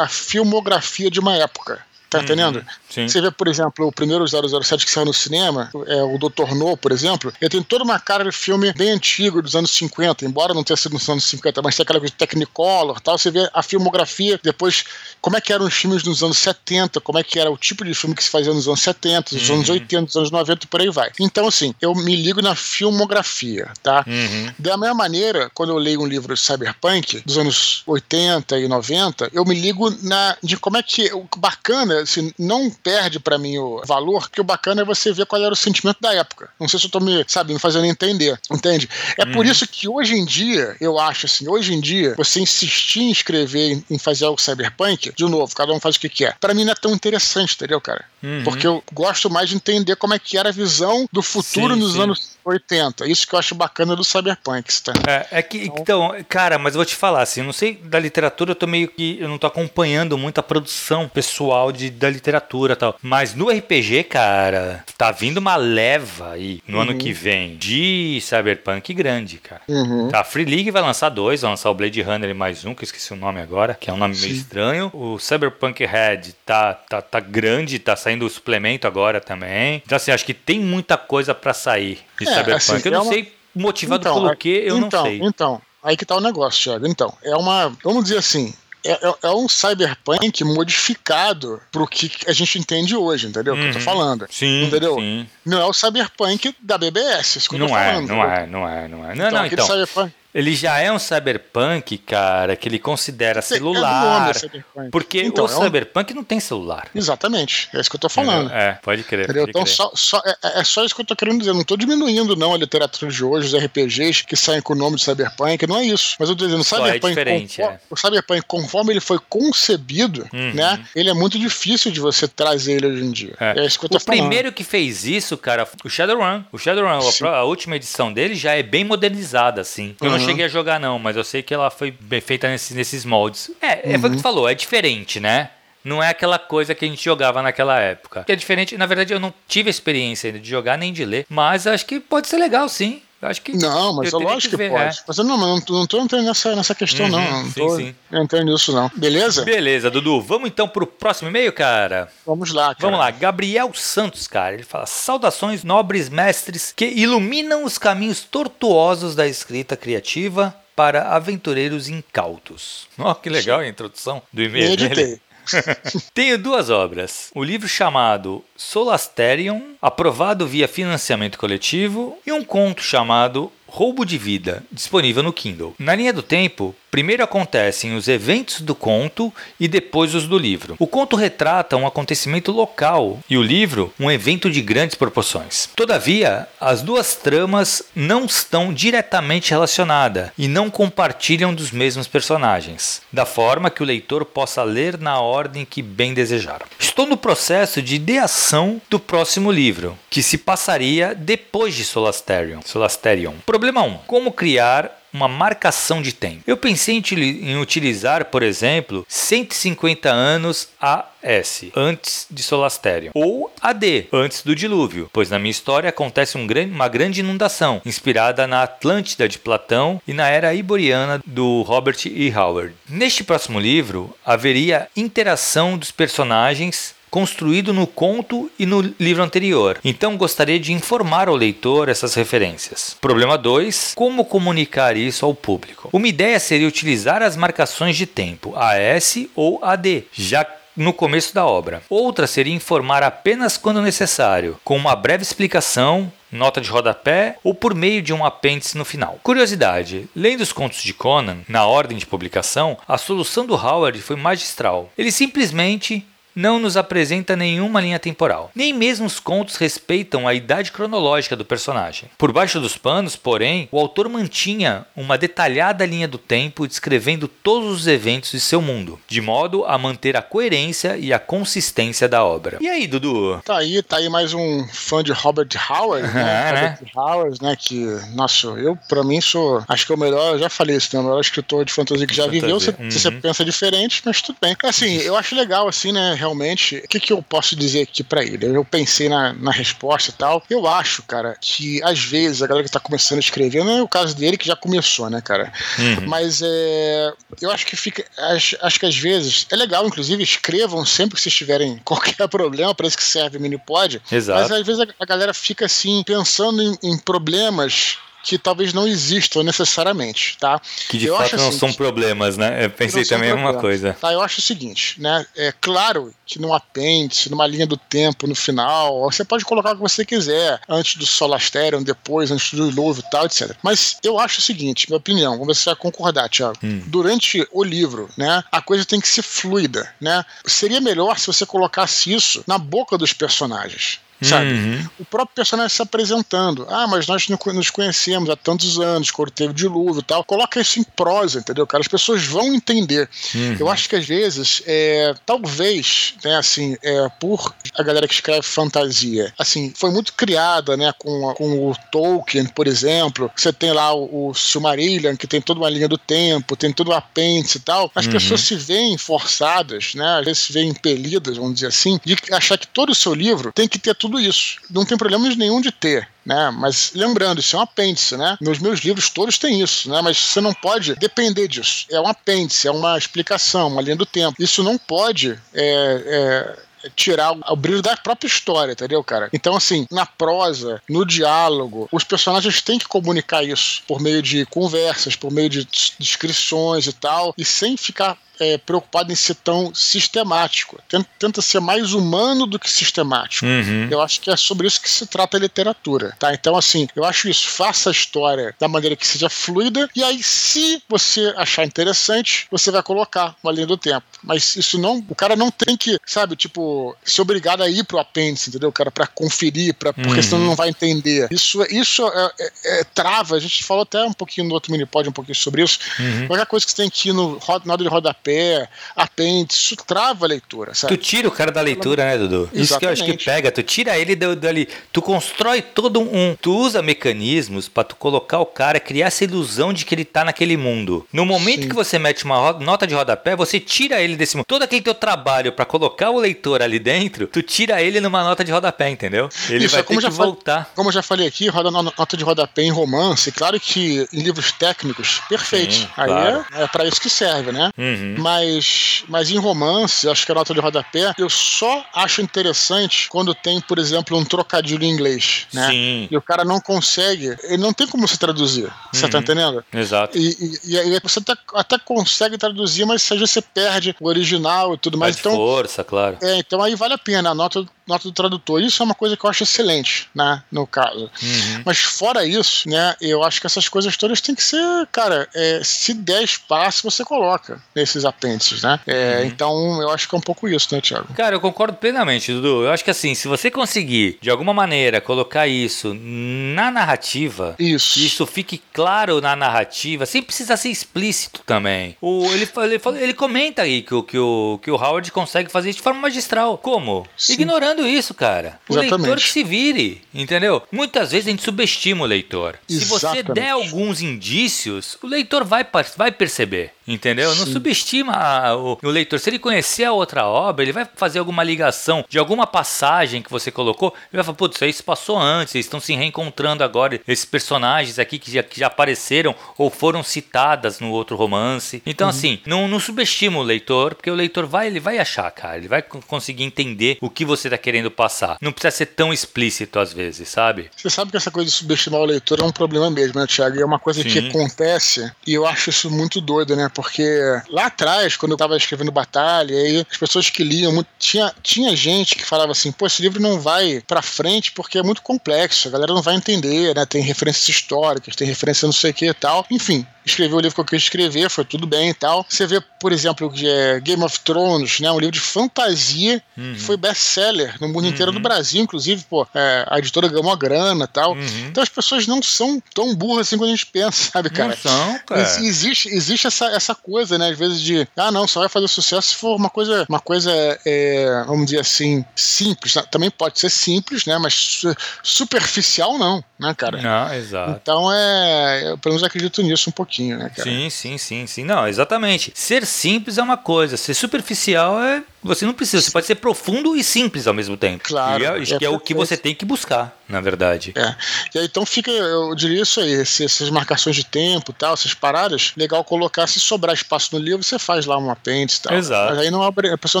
a filmografia de uma época. Tá uhum, entendendo? Sim. Você vê, por exemplo, o primeiro 007 que saiu no cinema, é, o Dr. No, por exemplo, ele tem toda uma cara de filme bem antigo, dos anos 50, embora não tenha sido nos anos 50, mas tem aquela coisa de Technicolor tal. Você vê a filmografia, depois como é que eram os filmes nos anos 70, como é que era o tipo de filme que se fazia nos anos 70, nos uhum. anos 80, nos anos 90 e por aí vai. Então, assim, eu me ligo na filmografia, tá? Uhum. Da mesma maneira, quando eu leio um livro de cyberpunk, dos anos 80 e 90, eu me ligo na de como é que o bacana assim, não perde para mim o valor, que o bacana é você ver qual era o sentimento da época. Não sei se eu tô me, sabe, me fazendo entender, entende? É uhum. por isso que hoje em dia, eu acho assim, hoje em dia, você insistir em escrever, em fazer algo cyberpunk, de novo, cada um faz o que quer. Para mim não é tão interessante, entendeu, cara? Uhum. Porque eu gosto mais de entender como é que era a visão do futuro sim, nos sim. anos 80. Isso que eu acho bacana do Cyberpunk, tá? É, é que, então, cara, mas eu vou te falar, assim, eu não sei, da literatura eu tô meio que, eu não tô acompanhando muito a produção pessoal de, da literatura e tal. Mas no RPG, cara, tá vindo uma leva aí, no uhum. ano que vem, de Cyberpunk grande, cara. Uhum. Tá, a Free League vai lançar dois, vai lançar o Blade Runner e mais um, que eu esqueci o nome agora, que é um nome Sim. meio estranho. O Cyberpunk Red tá, tá, tá grande, tá saindo o suplemento agora também. Então, assim, acho que tem muita coisa para sair de é, Cyberpunk. Assim, eu não é uma... sei motivado então, pelo quê, eu então, não sei. Então, aí que tá o negócio, Thiago. Então, é uma. Vamos dizer assim. É, é, é um cyberpunk modificado pro que a gente entende hoje, entendeu? Uhum. Que eu tô uhum. falando. Sim. Entendeu? Sim. Não é o cyberpunk da BBS, isso que não eu tô é, falando. Não é, não é, não é. Não, então, não, então. Cyberpunk... Ele já é um cyberpunk, cara, que ele considera celular. É porque então, o é um... cyberpunk não tem celular. Exatamente, é isso que eu tô falando. É, pode crer. Pode então, crer. Só, só, é, é, só isso que eu tô querendo dizer. Não tô diminuindo, não, a literatura de hoje, os RPGs que saem com o nome de cyberpunk, não é isso. Mas eu tô dizendo, o é cyberpunk, é conforme, o cyberpunk, conforme ele foi concebido, uhum. né, ele é muito difícil de você trazer ele hoje em dia. É, é isso que eu tô o falando. O primeiro que fez isso, cara, o Shadowrun. O Shadowrun, a, a, última edição dele já é bem modernizada, assim. Eu uhum. não cheguei a jogar, não mas eu sei que ela foi feita nesse, nesses moldes. É, uhum. é foi o que tu falou, é diferente, né? Não é aquela coisa que a gente jogava naquela época. Que é diferente, na verdade eu não tive experiência ainda de jogar nem de ler, mas acho que pode ser legal sim. Eu acho que. Não, mas é lógico que, que pode. É. Mas eu não, não, não tô entrando nessa, nessa questão, uhum, não. Não sim, tô sim. entrando nisso, não. Beleza? Beleza, Dudu. Vamos então pro próximo e-mail, cara? Vamos lá, cara. Vamos lá. Gabriel Santos, cara. Ele fala: Saudações, nobres mestres que iluminam os caminhos tortuosos da escrita criativa para aventureiros incautos. Ó, oh, que legal a introdução do e-mail dele. Tenho duas obras. O livro chamado Solasterion, aprovado via financiamento coletivo, e um conto chamado Roubo de Vida, disponível no Kindle. Na linha do tempo, Primeiro acontecem os eventos do conto e depois os do livro. O conto retrata um acontecimento local e o livro um evento de grandes proporções. Todavia, as duas tramas não estão diretamente relacionadas e não compartilham dos mesmos personagens, da forma que o leitor possa ler na ordem que bem desejar. Estou no processo de ideação do próximo livro, que se passaria depois de Solasterion. Solasterion. Problema 1. Como criar uma marcação de tempo. Eu pensei em, utilizar, por exemplo, 150 anos AS, antes de Solasterion, ou AD, antes do dilúvio, pois na minha história acontece um grande, uma grande inundação, inspirada na Atlântida de Platão e na era iboriana do Robert E. Howard. Neste próximo livro, haveria interação dos personagens construído no conto e no livro anterior. Então gostaria de informar ao leitor essas referências. Problema 2: como comunicar isso ao público? Uma ideia seria utilizar as marcações de tempo AS ou AD, já no começo da obra. Outra seria informar apenas quando necessário, com uma breve explicação, nota de rodapé ou por meio de um apêndice no final. Curiosidade: lendo os contos de Conan, na ordem de publicação, a solução do Howard foi magistral. Ele simplesmente não nos apresenta nenhuma linha temporal. Nem mesmo os contos respeitam a idade cronológica do personagem. Por baixo dos panos, porém, o autor mantinha uma detalhada linha do tempo descrevendo todos os eventos de seu mundo, de modo a manter a coerência e a consistência da obra. E aí, Dudu? Tá aí, tá aí mais um fã de Robert Howard, né? É, né? Robert Howard, né? Que, nossa, eu, pra mim, sou, acho que é o melhor, eu já falei isso, né? O melhor escritor de fantasia que já fantasia. viveu. Se, uhum. você pensa diferente, mas tudo bem. Assim, eu acho legal, assim, né? Realmente, o que, que eu posso dizer aqui para ele? Eu pensei na, na resposta e tal. Eu acho, cara, que às vezes a galera que tá começando a escrever, não é o caso dele que já começou, né, cara? Uhum. Mas é, eu acho que fica. Acho, acho que às vezes é legal, inclusive, escrevam sempre que vocês tiverem qualquer problema, para isso que serve o Minipod. Exato. Mas às vezes a, a galera fica assim, pensando em, em problemas que talvez não existam necessariamente, tá? Que de eu fato não assim, são problemas, né? Eu pensei também a mesma coisa. Tá, eu acho o seguinte, né? É claro que num apêndice, numa linha do tempo, no final, você pode colocar o que você quiser, antes do Solasterion, depois, antes do dilúvio e tal, etc. Mas eu acho o seguinte, minha opinião, vamos ver se você vai concordar, Thiago. Hum. Durante o livro, né, a coisa tem que ser fluida, né? Seria melhor se você colocasse isso na boca dos personagens sabe? Uhum. O próprio personagem se apresentando. Ah, mas nós nos conhecemos há tantos anos, quando teve dilúvio e tal. Coloca isso em prosa, entendeu, cara? As pessoas vão entender. Uhum. Eu acho que às vezes, é, talvez, né, assim, é, por a galera que escreve fantasia, assim, foi muito criada, né, com, com o Tolkien, por exemplo. Você tem lá o, o Silmarillion, que tem toda uma linha do tempo, tem todo o apêndice e tal. As uhum. pessoas se veem forçadas, né, às vezes se veem impelidas, vamos dizer assim, de achar que todo o seu livro tem que ter tudo tudo isso. Não tem problema nenhum de ter. Né? Mas lembrando, isso é um apêndice, né? Nos meus livros todos tem isso, né? Mas você não pode depender disso. É um apêndice, é uma explicação, uma linha do tempo. Isso não pode é, é, tirar o brilho da própria história, entendeu, cara? Então, assim, na prosa, no diálogo, os personagens têm que comunicar isso por meio de conversas, por meio de descrições e tal, e sem ficar é, preocupado em ser tão sistemático. Tenta, tenta, ser mais humano do que sistemático. Uhum. Eu acho que é sobre isso que se trata a literatura. Tá? Então, assim, eu acho isso. Faça a história da maneira que seja fluida, e aí, se você achar interessante, você vai colocar uma linha do tempo. Mas isso não. O cara não tem que, sabe, tipo, ser obrigado a ir pro apêndice, entendeu? O cara, pra conferir, pra, porque uhum. senão não vai entender. Isso, isso é, é, é, trava. A gente falou até um pouquinho no outro mini pod um pouquinho sobre isso. Uhum. Qualquer coisa que você tem que ir no, no de rodapé pé, apêndice, isso trava a leitura, sabe? Tu tira o cara da leitura, né, Dudu? Exatamente. Isso que eu acho que pega, tu tira ele dali, tu constrói todo um, tu usa mecanismos para tu colocar o cara, criar essa ilusão de que ele tá naquele mundo. No momento Sim. que você mete uma nota de rodapé, você tira ele desse mundo. Todo aquele teu trabalho para colocar o leitor ali dentro, tu tira ele numa nota de rodapé, entendeu? Ele Isso, vai é ter que falei- voltar. Como eu já falei aqui, roda no- nota de rodapé em romance, claro que em livros técnicos, perfeito. Sim, Aí claro. é, é para isso que serve, né? Uhum. Mas, mas em romance, acho que a nota de rodapé, eu só acho interessante quando tem, por exemplo, um trocadilho em inglês, né? Sim. E o cara não consegue, ele não tem como se traduzir, você tá Uhum. entendendo? Exato. E, e- e aí você até, até consegue traduzir, mas às vezes você perde o original e tudo mais. Mais Então, força, claro. é, então aí vale a pena a nota, nota do tradutor. Isso é uma coisa que eu acho excelente, né, no caso. Uhum. Mas fora isso, né, eu acho que essas coisas todas têm que ser, cara, é, se der espaço, você coloca nesses apêndices, né? É, Então eu acho que é um pouco isso, né, Thiago? Cara, eu concordo plenamente, Dudu. Eu acho que assim, se você conseguir, de alguma maneira, colocar isso na narrativa, Isso. que isso fique claro na narrativa, sem precisar ser explícito também. O, ele, ele, ele comenta aí que o, que, o, que o Howard consegue fazer isso de forma magistral. Como? Sim. Ignorando isso, cara. O leitor Exatamente. que se vire, entendeu? Muitas vezes a gente subestima o leitor. Se você Exatamente. der alguns indícios, o leitor vai, vai perceber, entendeu? Não Sim. subestima a- o, o leitor. Se ele conhecer a outra obra, ele vai fazer alguma ligação de alguma passagem que você colocou. Ele vai falar, putz, isso aí se passou antes, eles estão se reencontrando agora. Esses personagens aqui que já, que já apareceram ou foram citadas no outro romance. Então, Uhum. assim, não, não subestima o leitor, porque o leitor vai, ele vai achar, cara. Ele vai co- conseguir entender o que você tá querendo passar. Não precisa ser tão explícito às vezes, sabe? Você sabe que essa coisa de subestimar o leitor é um problema mesmo, né, Thiago? E é uma coisa que Sim. acontece e eu acho isso muito doido, né? Porque lá atrás, quando eu tava escrevendo Batalha, aí as pessoas que liam, tinha, tinha gente que falava assim, pô, esse livro não vai pra frente porque é muito complexo, a galera não vai entender, né? Tem referências históricas, tem referência não sei o que e tal. Enfim, escrevi o livro que eu quis escrever, foi tudo bem e tal. Você vê, por exemplo, é Game of Thrones, né? Um livro de fantasia Uhum. que foi best-seller no mundo inteiro do Brasil, inclusive, pô, é, a editora ganhou uma grana e tal. Uhum. Então as pessoas não são tão burras assim quando a gente pensa, sabe, cara? Não são, cara. Ex- Existe, existe essa, essa coisa, né? Às vezes de, ah, não, só vai fazer sucesso se for uma coisa, uma coisa é, vamos dizer assim, simples. Também pode ser simples, né? Mas su- superficial não, né, cara? Não, exato. Então é. Eu pelo menos acredito nisso um pouquinho, né, cara? Sim, sim, sim, sim. Não, exatamente. Ser simples é uma coisa, ser superficial é. Você não precisa, você pode ser profundo e simples ao mesmo tempo. Claro, E é, acho é que é o que você tem que buscar, na verdade. É. E aí, então fica, eu diria isso aí, esse- essas marcações de tempo e tal, essas paradas, legal colocar, se sobrar espaço no livro, você faz lá um apêndice e tal. Exato. Mas aí não é a pessoa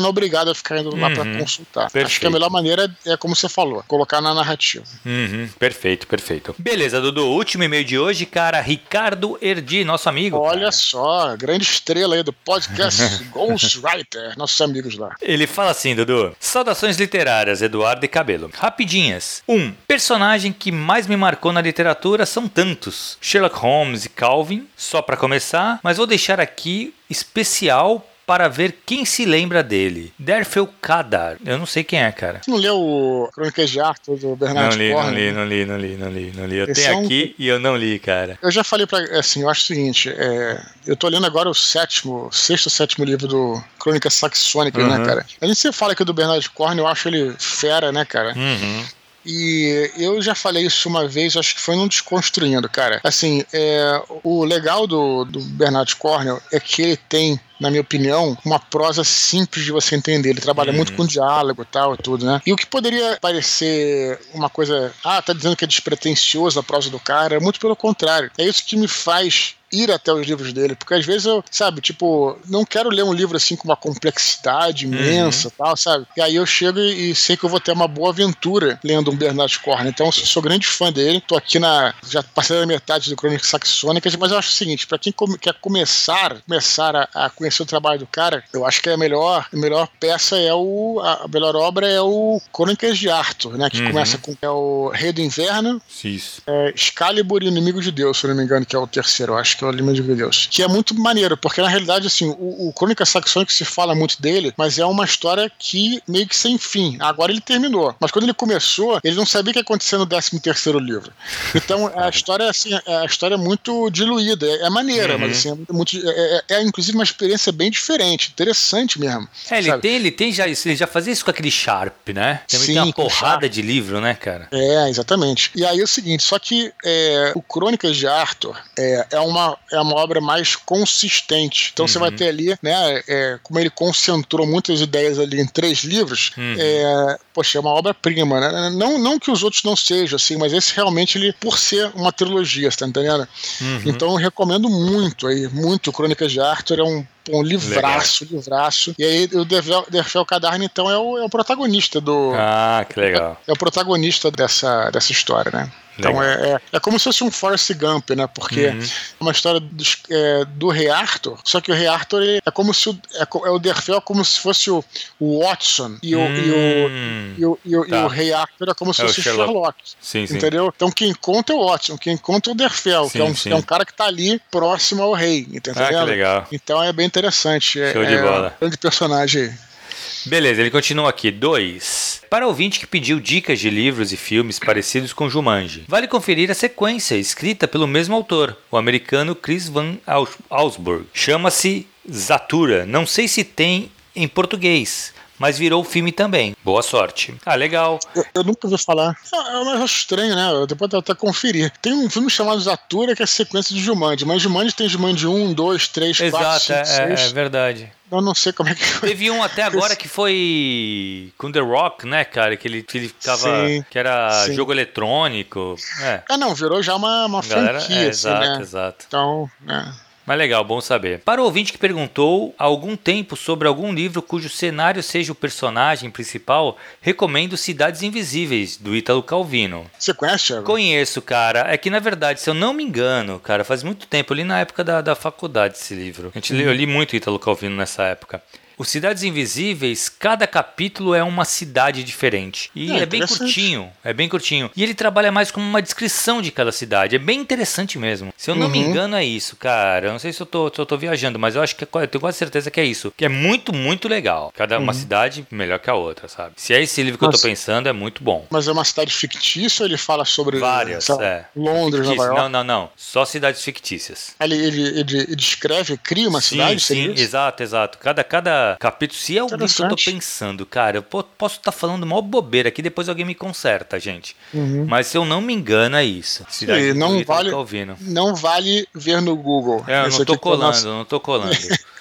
não é obrigada a ficar indo lá Uhum. consultar. Acho Perfeito. que a melhor maneira é como você falou, colocar na narrativa. Uhum, perfeito, perfeito. Beleza, Dudu. Último e-mail de hoje, cara. Ricardo Erdi, nosso amigo. Olha cara. só, grande estrela aí do podcast Ghostwriter, nossos amigos lá. Ele fala assim, Dudu. Saudações literárias, Eduardo e Cabelo. Rapidinhas. 1. Um, personagem que mais me marcou na literatura são tantos. Sherlock Holmes e Calvin, só pra começar, mas vou deixar aqui especial para ver quem se lembra dele. Derfel Kadar. Eu não sei quem é, cara. Você não leu o Crônicas de Arthur do Não Bernard li, não li, não li, não li, não li, não li. Eu Esse tenho é um- aqui e eu não li, cara. Eu já falei pra. Assim, eu acho o seguinte: é, eu tô lendo agora o sétimo, sexto, sétimo livro do Crônicas Saxônicas, Uhum. né, cara? A gente sempre fala aqui do Bernard Cornwell, eu acho ele fera, né, cara? Uhum. E eu já falei isso uma vez, acho que foi num Desconstruindo, cara. Assim, é, o legal do, do Bernard Cornwell é que ele tem, na minha opinião, uma prosa simples de você entender. Ele trabalha muito com diálogo e tal e tudo, né? E o que poderia parecer uma coisa, ah, tá dizendo que é despretensioso a prosa do cara, é muito pelo contrário. É isso que me faz ir até os livros dele, porque às vezes eu, sabe, tipo, não quero ler um livro assim com uma complexidade imensa e tal, sabe? E aí eu chego e, e sei que eu vou ter uma boa aventura lendo um Bernard Cornwell. Então eu sou, sou grande fã dele. Tô aqui na já passei da metade do Crônicas Saxônicas, mas eu acho o seguinte, para quem come- quer começar, começar a, a conhecer o trabalho do cara, eu acho que a melhor, a melhor peça é o a, melhor obra é o Crônicas de Arthur, né, que Uhum. começa com é o Rei do Inverno, Isso. é, Excalibur e Inimigo de Deus, se eu não me engano, que é o terceiro, eu acho que é o Inimigo de Deus. Que é muito maneiro, porque na realidade, assim, o, o Crônica Saxônica se fala muito dele, mas é uma história que meio que sem fim. Agora ele terminou. Mas quando ele começou, ele não sabia o que ia acontecer no 13 terceiro livro. Então a história, assim, é- a história é muito diluída, é, é maneira, Uhum. mas assim, é, muito- é, é- é, inclusive uma experiência bem diferente, interessante mesmo. É, ele sabe? tem, ele tem já isso, ele já fazia isso com aquele Sharp, né? Também Sim, tem uma porrada de livro, né, cara? É, exatamente. E aí é o seguinte, só que é, o Crônicas de Arthur é, é uma uma, é uma obra mais consistente. Então uhum. você vai uhum. ter ali, né, é, como ele concentrou muitas ideias ali em três livros, uhum. é, poxa, é uma obra-prima, né? Não, não que os outros não sejam, assim, mas esse realmente, ele, por ser uma trilogia, você tá entendendo? Uhum. Então eu recomendo muito aí, muito Crônicas de Arthur, é um um livraço, legal. livraço. E aí o Derfel Cadarne, então, é o, é o protagonista do. Ah, que legal. É, é o protagonista dessa, dessa história, né? Então é, é, é, como se fosse um Forrest Gump, né? Porque uhum. é uma história do, é, do Rei Arthur, só que o Rei Arthur é como se o, é, é o Derfel como se fosse o, o Watson e o, hum. e, o, e, o, e, o, tá. e o Rei Arthur é como se é fosse o Sherlock. Sherlock sim, sim. Entendeu? Então quem conta é o Watson, quem conta é o Derfel, sim, que, é um, que é um cara que tá ali próximo ao rei, entendeu? Ah, que legal. Então é bem interessante. Show de bola. É um grande personagem. Beleza, ele continua aqui. 2. Para ouvinte que pediu dicas de livros e filmes parecidos com Jumanji, vale conferir a sequência escrita pelo mesmo autor, o americano Chris Van Allsburg. Chama-se Zatura. Não sei se tem em português, mas virou filme também. Boa sorte. Ah, legal. Eu, eu nunca ouvi falar. É, mas acho estranho, né? Depois eu até conferir. Tem um filme chamado Zatura que é a sequência de Jumanji, mas Jumanji tem Jumanji 1, 2, 3, Exato, 4, 5, é, 6. É, é verdade. Eu não sei como é que foi. Teve um até agora que foi com The Rock, né, cara? Que ele, que ele ficava. Sim, que era sim. jogo eletrônico. É. é, não, virou já uma, uma Galera, franquia, é, assim, exato, né? exato. Então, né? Mas legal, bom saber. Para o ouvinte que perguntou há algum tempo sobre algum livro cujo cenário seja o personagem principal, recomendo Cidades Invisíveis, do Ítalo Calvino. Você conhece? Conheço, cara. É que na verdade, se eu não me engano, cara, faz muito tempo, eu li na época da, da faculdade esse livro. A gente uhum. eu li muito Ítalo Calvino nessa época. O Cidades Invisíveis, cada capítulo é uma cidade diferente. E é, é bem curtinho. É bem curtinho. E ele trabalha mais como uma descrição de cada cidade. É bem interessante mesmo. Se eu não uhum. me engano, é isso, cara. Eu não sei se eu, tô, se eu tô viajando, mas eu acho que é, eu tenho quase certeza que é isso. Que é muito, muito legal. Cada uhum. uma cidade melhor que a outra, sabe? Se é esse livro que Nossa. eu tô pensando, é muito bom. Mas é uma cidade fictícia ou ele fala sobre. Várias, é. Londres, Fictício. Nova York? Não, não, não. Só cidades fictícias. Ele, ele, ele, ele descreve, cria uma sim, cidade? Sim, exato, exato. Cada, cada capítulo, se é o livro que eu tô pensando, cara, eu posso estar tá falando mal bobeira aqui, depois alguém me conserta, gente. Uhum. Mas se eu não me engano, é isso. Cidade não vale, não vale ver no Google. É, eu não tô colando, nosso... não tô colando.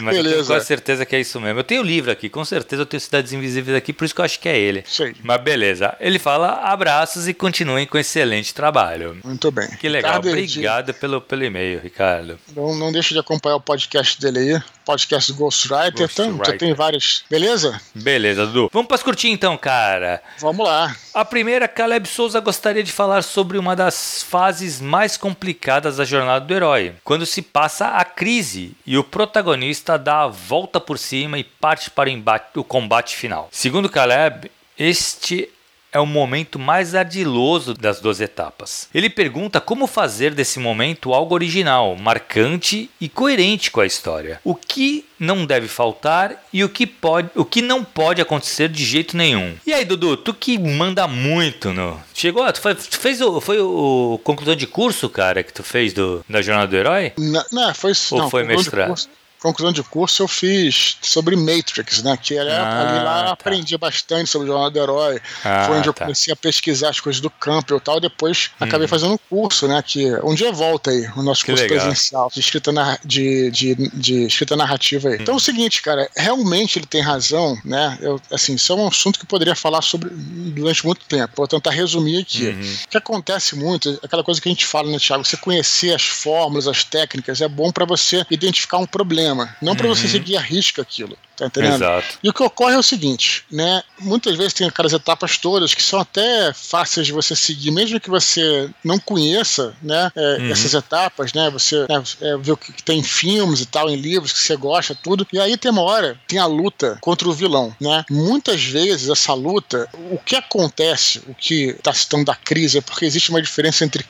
Mas Beleza. eu tenho quase certeza que é isso mesmo. Eu tenho o livro aqui, com certeza eu tenho Cidades Invisíveis aqui, por isso que eu acho que é ele. Sim. Mas beleza. Ele fala abraços e continuem com excelente trabalho. Muito bem. Que legal. Ricardo, Obrigado de... pelo, pelo e-mail, Ricardo. Não, não deixe de acompanhar o podcast dele aí. Podcast Ghostwriter. Ghost então, já tem vários. Beleza? Beleza, Dudu. Vamos para as curtinhas então, cara. Vamos lá. A primeira, Caleb Souza gostaria de falar sobre uma das fases mais complicadas da jornada do herói, quando se passa a crise e o protagonista dá a volta por cima e parte para o, embate, o combate final. Segundo Caleb, este é o momento mais ardiloso das duas etapas. Ele pergunta como fazer desse momento algo original, marcante e coerente com a história. O que não deve faltar e o que pode, o que não pode acontecer de jeito nenhum. E aí, Dudu, tu que manda muito no. Chegou, tu, foi, tu fez o foi o conclusão de curso, cara, que tu fez do da jornada do herói? Não, não foi Ou não, foi mestrado? Conclusão de curso eu fiz sobre Matrix, né? Que era, ah, ali lá tá. aprendi bastante sobre o Jornal do Herói. Ah, Foi onde eu tá. comecei a pesquisar as coisas do campo e tal. Depois hum. acabei fazendo um curso, né? Que um dia volta aí, o nosso que curso legal. presencial de escrita, na, de, de, de escrita narrativa aí. Hum. Então é o seguinte, cara, realmente ele tem razão, né? Eu, assim, isso é um assunto que eu poderia falar sobre durante muito tempo. Vou tentar resumir aqui. Uhum. O que acontece muito, aquela coisa que a gente fala, né, Thiago? Você conhecer as fórmulas, as técnicas, é bom para você identificar um problema problema, não para uhum. você seguir a risca aquilo. Tá entendendo? Exato. E o que ocorre é o seguinte, né? Muitas vezes tem aquelas etapas todas que são até fáceis de você seguir, mesmo que você não conheça, né? É, uhum. Essas etapas, né? Você né, é, vê o que tem em filmes e tal, em livros que você gosta, tudo. E aí tem uma hora, tem a luta contra o vilão, né? Muitas vezes essa luta, o que acontece, o que está citando da crise, é porque existe uma diferença entre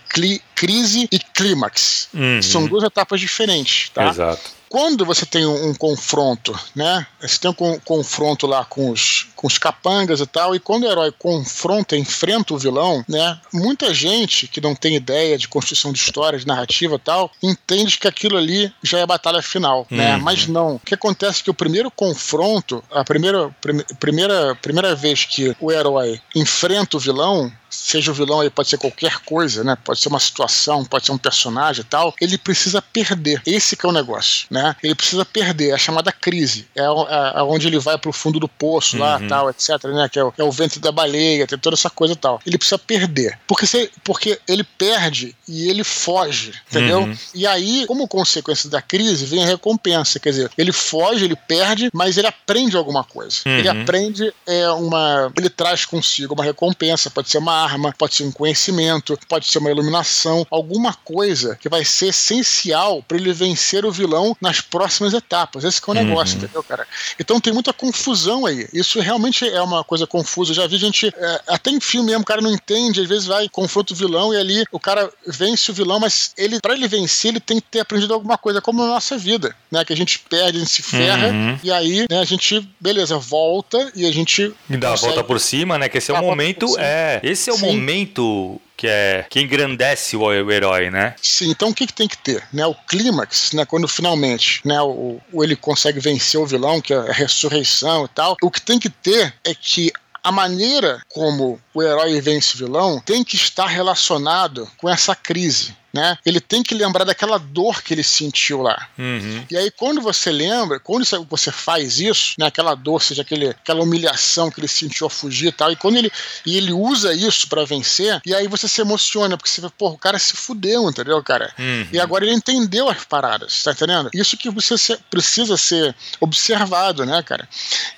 crise e clímax. Uhum. São duas etapas diferentes, tá? Exato quando você tem um, um, confronto, né? Você tem um confronto lá com os, com os capangas e tal, e quando o herói confronta, enfrenta o vilão, né? Muita gente que não tem ideia de construção de história, de narrativa e tal, entende que aquilo ali já é a batalha final, né? uhum. né? Mas não. O que acontece é que o primeiro confronto, a primeira, prim, primeira, primeira vez que o herói enfrenta o vilão, seja o vilão aí, pode ser qualquer coisa, né? Pode ser uma situação, pode ser um personagem e tal, ele precisa perder. Esse que é o negócio, né? Ele precisa perder, é a chamada crise. É, é, é onde ele vai pro fundo do poço lá, uhum. tal, etc, né? Que é o, é o vento da baleia, tem toda essa coisa e tal. Ele precisa perder. Porque, se, porque ele perde e ele foge, entendeu? Uhum. E aí, como consequência da crise, vem a recompensa. Quer dizer, ele foge, ele perde, mas ele aprende alguma coisa. Uhum. Ele aprende é, uma. Ele traz consigo uma recompensa, pode ser uma arma, pode ser um conhecimento, pode ser uma iluminação, alguma coisa que vai ser essencial para ele vencer o vilão nas próximas etapas. Esse é o negócio, uhum. entendeu, cara? Então tem muita confusão aí. Isso realmente é uma coisa confusa. Eu já vi gente, é, até em filme mesmo, o cara não entende, às vezes vai, confronta o vilão e ali o cara vence o vilão, mas ele, para ele vencer, ele tem que ter aprendido alguma coisa, como na nossa vida, né? Que a gente perde, a gente se ferra, uhum. e aí, né, a gente, beleza, volta e a gente. E dá a volta por cima, né? Que esse é o momento. É, esse é o Sim. Momento que é que engrandece o, herói, né? Sim, então o que, que tem que ter? Né? O clímax, né? Quando finalmente né, o, o, ele consegue vencer o vilão, que é a ressurreição e tal, o que tem que ter é que a maneira como o herói vence o vilão tem que estar relacionado com essa crise né? Ele tem que lembrar daquela dor que ele sentiu lá. Uhum. E aí, quando você lembra, quando você faz isso, né, aquela dor, seja aquele, aquela humilhação que ele sentiu a fugir e tal, e quando ele, e ele usa isso para vencer, e aí você se emociona, porque você vê, pô, o cara se fudeu, entendeu, cara? Uhum. E agora ele entendeu as paradas, tá entendendo? Isso que você precisa ser observado, né, cara?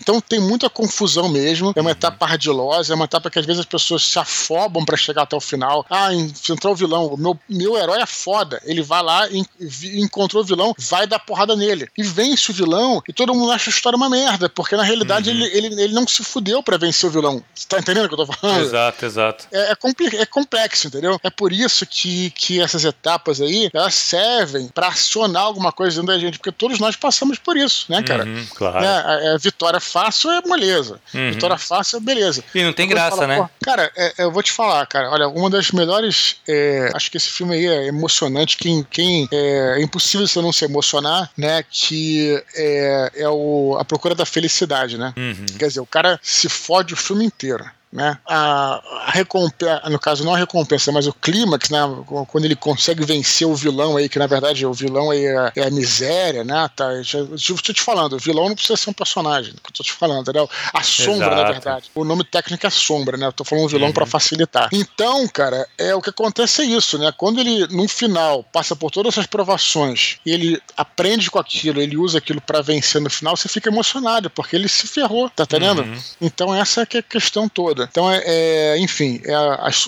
Então tem muita confusão mesmo, é uma uhum. etapa ardilosa, é uma etapa que às vezes as pessoas se afobam para chegar até o final. Ah, entrou o vilão, o meu, meu herói herói é foda. Ele vai lá, en encontrou o vilão, vai dar porrada nele. E vence o vilão, e todo mundo acha a história uma merda, porque na realidade uhum. ele, ele, ele não se fudeu para vencer o vilão. Você tá entendendo o que eu tô falando? Exato, exato. É, é, é complexo, entendeu? É por isso que, que essas etapas aí, elas servem para acionar alguma coisa dentro da gente, porque todos nós passamos por isso, né, cara? Uhum, claro. É, a, a, vitória fácil é moleza. Uhum. Vitória fácil é beleza. E não tem graça, né? cara, é, eu vou te falar, cara, olha, uma das melhores. É, acho que esse filme aí é emocionante. Quem, quem é, é, impossível você não se emocionar, né? Que é, é o, a procura da felicidade, né? Uhum. Quer dizer, o cara se fode o filme inteiro né? A, a recompensa, no caso não a recompensa, mas o clímax, né? Quando ele consegue vencer o vilão aí, que na verdade o vilão aí é, é a miséria, né? Tá, estou te falando, o vilão não precisa ser um personagem, que eu tô te falando, entendeu? A sombra, Exato. na verdade. O nome técnico é sombra, né? Eu tô falando vilão uhum. para facilitar. Então, cara, é o que acontece é isso, né? Quando ele no final passa por todas essas provações e ele aprende com aquilo, ele usa aquilo para vencer no final, você fica emocionado, porque ele se ferrou, tá entendendo? Uhum. Então essa é, é a questão toda toda. Então, é, é enfim, é,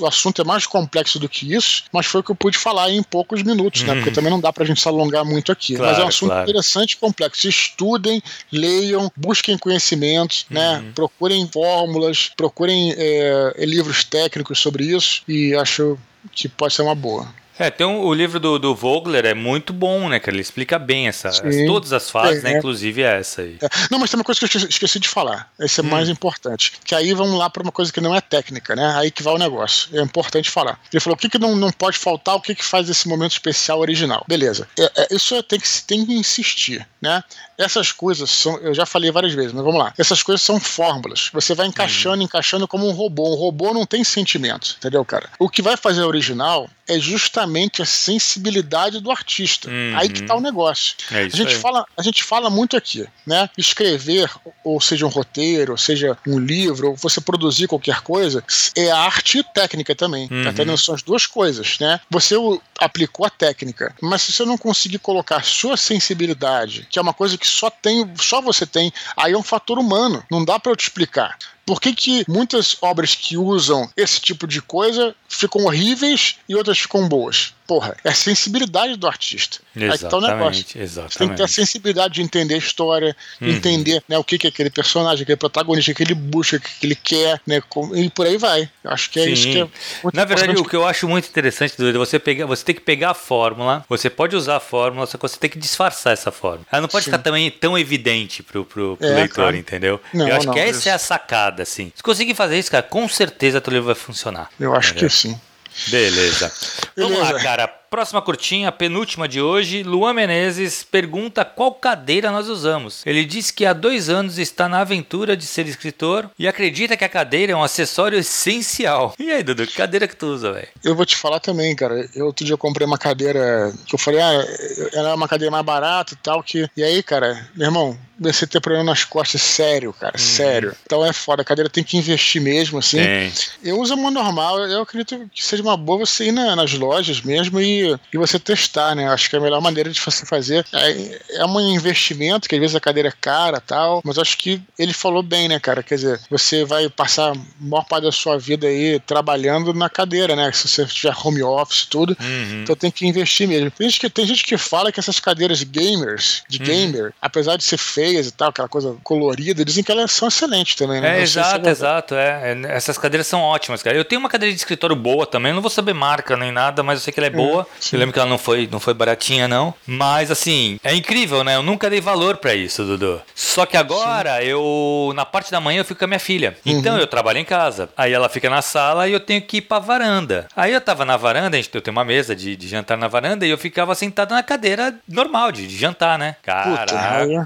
o assunto é mais complexo do que isso, mas foi o que eu pude falar em poucos minutos, né? Porque também não dá pra gente se alongar muito aqui. Claro, mas é um assunto claro. interessante e complexo. Estudem, leiam, busquem conhecimentos, né? uhum. né? Procurem fórmulas, procurem é, livros técnicos sobre isso e acho que pode ser uma boa. É, tem um, o livro do, do Vogler é muito bom, né, que ele explica bem essa, as, todas as fases, é, né, é. inclusive essa aí. É. Não, mas tem uma coisa que eu esqueci de falar, esse é hum. mais importante, que aí vamos lá para uma coisa que não é técnica, né, aí que vai o negócio, é importante falar. Ele falou o que, que não, não pode faltar, o que, que faz esse momento especial original. Beleza, é, é, isso tem que, tem que insistir, né, essas coisas são, eu já falei várias vezes, mas vamos lá, essas coisas são fórmulas, você vai encaixando, hum. encaixando como um robô, um robô não tem sentimento, entendeu, cara? O que vai fazer original é justamente a sensibilidade do artista. Uhum. Aí que tá o negócio. É a, gente fala, a gente fala muito aqui, né? Escrever, ou seja um roteiro, ou seja um livro, ou você produzir qualquer coisa, é arte e técnica também. Tá uhum. Tá entendendo? São as duas coisas, né? Você aplicou a técnica, mas se você não conseguir colocar sua sensibilidade, que é uma coisa que só tem, só você tem, aí é um fator humano. Não dá para eu te explicar. Por que, que muitas obras que usam esse tipo de coisa ficam horríveis e outras ficam boas? porra, é a sensibilidade do artista. Exatamente, Aí que tá o negócio. Exatamente. Você tem que ter a sensibilidade de entender a história, uhum. entender né, o que, que é aquele personagem, aquele protagonista, que ele busca, o que, ele quer, né? E por aí vai. Acho que é Sim. isso que é. Na verdade, o que eu acho muito interessante, é você pegar, você tem que pegar a fórmula, você pode usar a fórmula, só que você tem que disfarçar essa fórmula. Ela não pode Sim. ficar também tão evidente pro, pro, pro é, leitor, entendeu? Não, eu acho não, que essa isso. é a sacada, assim. Se conseguir fazer isso, cara, com certeza teu livro vai funcionar. Eu acho entendeu? que sim. Beleza. Vamos lá, cara. Próxima curtinha, penúltima de hoje. Luan Menezes pergunta qual cadeira nós usamos. Ele diz que há dois anos está na aventura de ser escritor e acredita que a cadeira é um acessório essencial. E aí, Dudu, que cadeira que tu usa, velho? Eu vou te falar também, cara. Eu outro dia eu comprei uma cadeira que eu falei, ah, era uma cadeira mais barata e tal. Que... E aí, cara, meu irmão, a ter problema nas costas, sério, cara, uhum. sério. Então é foda, a cadeira tem que investir mesmo, assim. Tem. Eu uso uma normal, eu acredito que seja uma boa você ir na, nas lojas mesmo e, e você testar, né? Acho que é a melhor maneira de você fazer. É, é um investimento, que às vezes a cadeira é cara tal, mas acho que ele falou bem, né, cara? Quer dizer, você vai passar a maior parte da sua vida aí trabalhando na cadeira, né? Se você tiver home office tudo, uhum. então tem que investir mesmo. Tem gente, que, tem gente que fala que essas cadeiras gamers, de uhum. gamer, apesar de ser feio feias e tal, aquela coisa colorida, dizem que elas são excelentes também, né? É, exato, se exato. É. é. Essas cadeiras são ótimas, cara. Eu tenho uma cadeira de escritório boa também, não vou saber marca nem nada, mas eu sei que ela é boa. eu lembro que ela não foi, não foi baratinha, não. Mas assim, é incrível, né? Eu nunca dei valor para isso, Dudu. Só que agora sim. eu, na parte da manhã, eu fico com a minha filha. Então uhum. eu trabalho em casa. Aí ela fica na sala e eu tenho que ir pra varanda. Aí eu tava na varanda, a gente, eu tenho uma mesa de, de jantar na varanda e eu ficava sentado na cadeira normal de, de jantar, né? Caraca,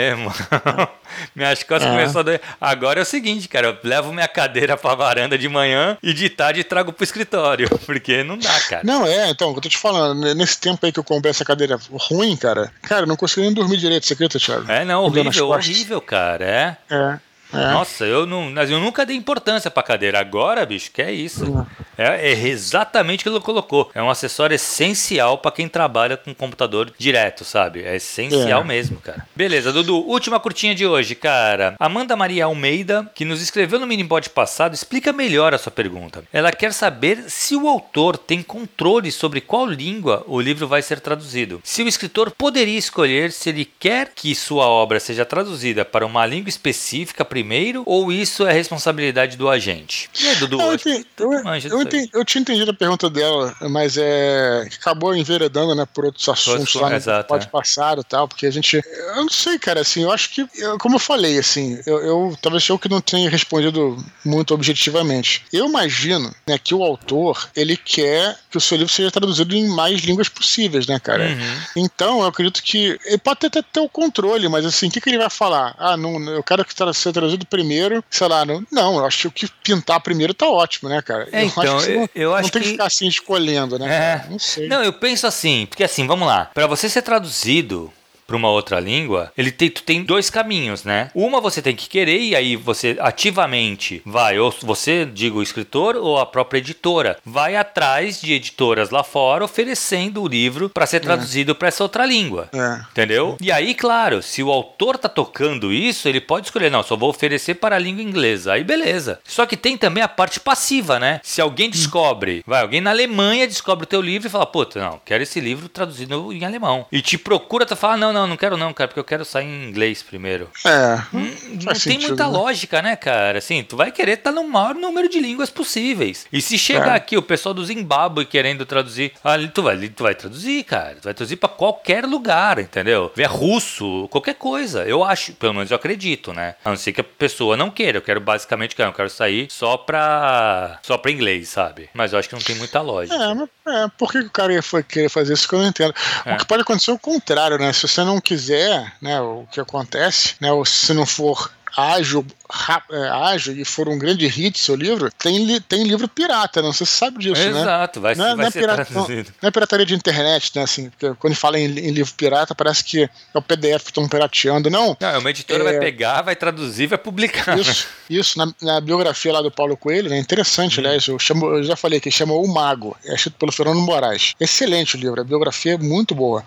mesmo. Minhas costas é. começaram a doer. Agora é o seguinte, cara, eu levo minha cadeira pra varanda de manhã e de tarde trago pro escritório, porque não dá, cara. Não, é, então, eu tô te falando, nesse tempo aí que eu comprei essa cadeira ruim, cara, cara, não consegui nem dormir direito, você acredita, Thiago? É, não, horrível, horrível, cara, é. É. É. Nossa, eu, não, eu nunca dei importância pra cadeira. Agora, bicho, que é isso. É, é exatamente o que ele colocou. É um acessório essencial para quem trabalha com computador direto, sabe? É essencial é. mesmo, cara. Beleza, Dudu, última curtinha de hoje, cara. Amanda Maria Almeida, que nos escreveu no Minipod passado, explica melhor a sua pergunta. Ela quer saber se o autor tem controle sobre qual língua o livro vai ser traduzido. Se o escritor poderia escolher se ele quer que sua obra seja traduzida para uma língua específica primeiro primeiro ou isso é responsabilidade do agente? E aí, Dudu? Eu, entendi, eu, eu, entendi, eu, tinha entendido a pergunta dela, mas é acabou enveredando né, por outros assuntos lá no pode é. passar e tal, porque a gente. Eu não sei, cara, assim, eu acho que, como eu falei, assim, eu, eu talvez eu que não tenha respondido muito objetivamente. Eu imagino né, que o autor ele quer que o seu livro seja traduzido em mais línguas possíveis, né, cara? Uhum. Então, eu acredito que ele pode até ter o controle, mas assim, o que, que ele vai falar? Ah, não, eu quero que seja traduzido traduzido primeiro, sei lá, não, não, eu acho que o que pintar primeiro tá ótimo, né, cara? É, eu então, acho que não, eu acho não tem que... que ficar assim escolhendo, né? É. Não sei. Não, eu penso assim, porque assim, vamos lá, para você ser traduzido para uma outra língua, ele tem, tu tem dois caminhos, né? Uma você tem que querer e aí você ativamente vai, ou você, digo, o escritor ou a própria editora, vai atrás de editoras lá fora oferecendo o livro para ser é. traduzido é. para essa outra língua. É. Entendeu? E aí, claro, se o autor tá tocando isso, ele pode escolher, não, só vou oferecer para a língua inglesa. Aí beleza. Só que tem também a parte passiva, né? Se alguém hum. descobre, vai, alguém na Alemanha descobre o teu livro e fala, puta, não, quero esse livro traduzido em alemão. E te procura, tu fala, não, não, não quero não, cara, porque eu quero sair em inglês primeiro. É. Hum, não tem muita né? lógica, né, cara? Assim, tu vai querer estar tá no maior número de línguas possíveis. E se chegar é. aqui o pessoal do Zimbábue querendo traduzir, ali tu vai, tu vai traduzir, cara. Tu vai traduzir para qualquer lugar, entendeu? É russo, qualquer coisa. Eu acho, pelo menos eu acredito, né? A não ser que a pessoa não queira. Eu quero basicamente, cara, eu quero sair só pra, só pra inglês, sabe? Mas eu acho que não tem muita lógica. É, mas, é por que o cara ia querer fazer isso que eu não entendo? É. O que pode acontecer é o contrário, né? Se você não quiser, né, o que acontece, né, ou se não for ágil, é, ágil e for um grande hit seu livro, tem, tem livro pirata, não sei se você sabe disso, Exato, né? Exato, vai, não, é, vai não, ser é pirata, não, não, é pirataria de internet, né? Assim, porque quando fala em, em, livro pirata, parece que é o PDF que estão pirateando, não. Não, uma editora é... vai pegar, vai traduzir, vai publicar. Isso, isso na, na, biografia lá do Paulo Coelho, né? Interessante, hum. aliás, eu, chamo, eu já falei que chama O Mago, é escrito pelo Fernando Moraes. Excelente o livro, a biografia é muito boa.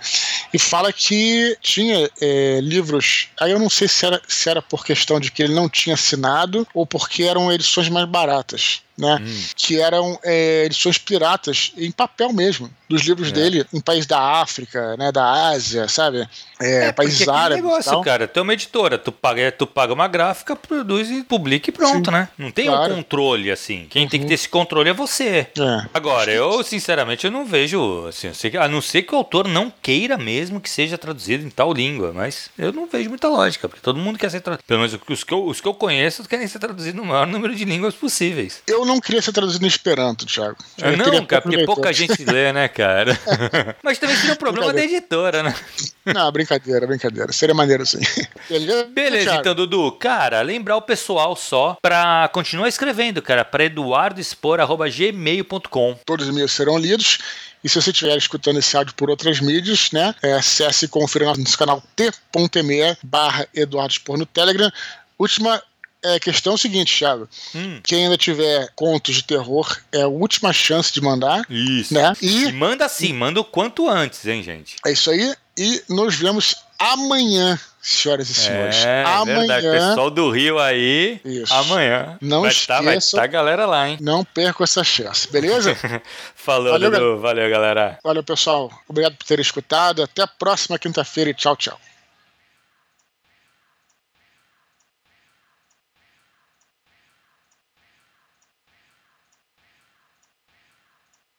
E fala que tinha é, livros, aí eu não sei se era, se era por questão de que ele não tinha assinado ou porque eram edições mais baratas né? Hum. Que eram é, edições piratas em papel mesmo, dos livros é. dele em países da África, né? Da Ásia, sabe? É, é países árabes. negócio, cara. Tu é uma editora, tu paga, tu paga uma gráfica, produz e publica e pronto, Sim, né? Não tem claro. um controle assim. Quem uhum. tem que ter esse controle é você. É. Agora, eu sinceramente eu não vejo, assim, a não ser que o autor não queira mesmo que seja traduzido em tal língua, mas eu não vejo muita lógica, porque todo mundo quer ser traduzido. Pelo menos os que, eu, os que eu conheço querem ser traduzidos no maior número de línguas possíveis. Eu não queria ser traduzido em Esperanto, Thiago. Eu não, cara, porque pouca gente lê, né, cara? Mas também seria um problema da editora, né? Não, brincadeira, brincadeira. Seria maneiro sim. Beleza? Beleza, Thiago? então, Dudu. Cara, lembrar o pessoal só pra continuar escrevendo, cara, pra eduardoespor.gmail.com. Todos os e-mails serão lidos. E se você estiver escutando esse áudio por outras mídias, né, é, acesse e confira nosso canal t.me barra Eduardo Spor no Telegram. Última é, questão é o seguinte, Thiago. Hum. Quem ainda tiver contos de terror, é a última chance de mandar. Isso. Né? E, e manda sim, manda o quanto antes, hein, gente? É isso aí. E nos vemos amanhã, senhoras e senhores. É, amanhã. Verdade. Pessoal do Rio aí, Isso. amanhã. Não vai. Tá, vai estar a galera lá, hein? Não perca essa chance, beleza? Falou, Valeu, Dudu. Valeu, galera. Valeu, pessoal. Obrigado por terem escutado. Até a próxima quinta-feira e tchau, tchau.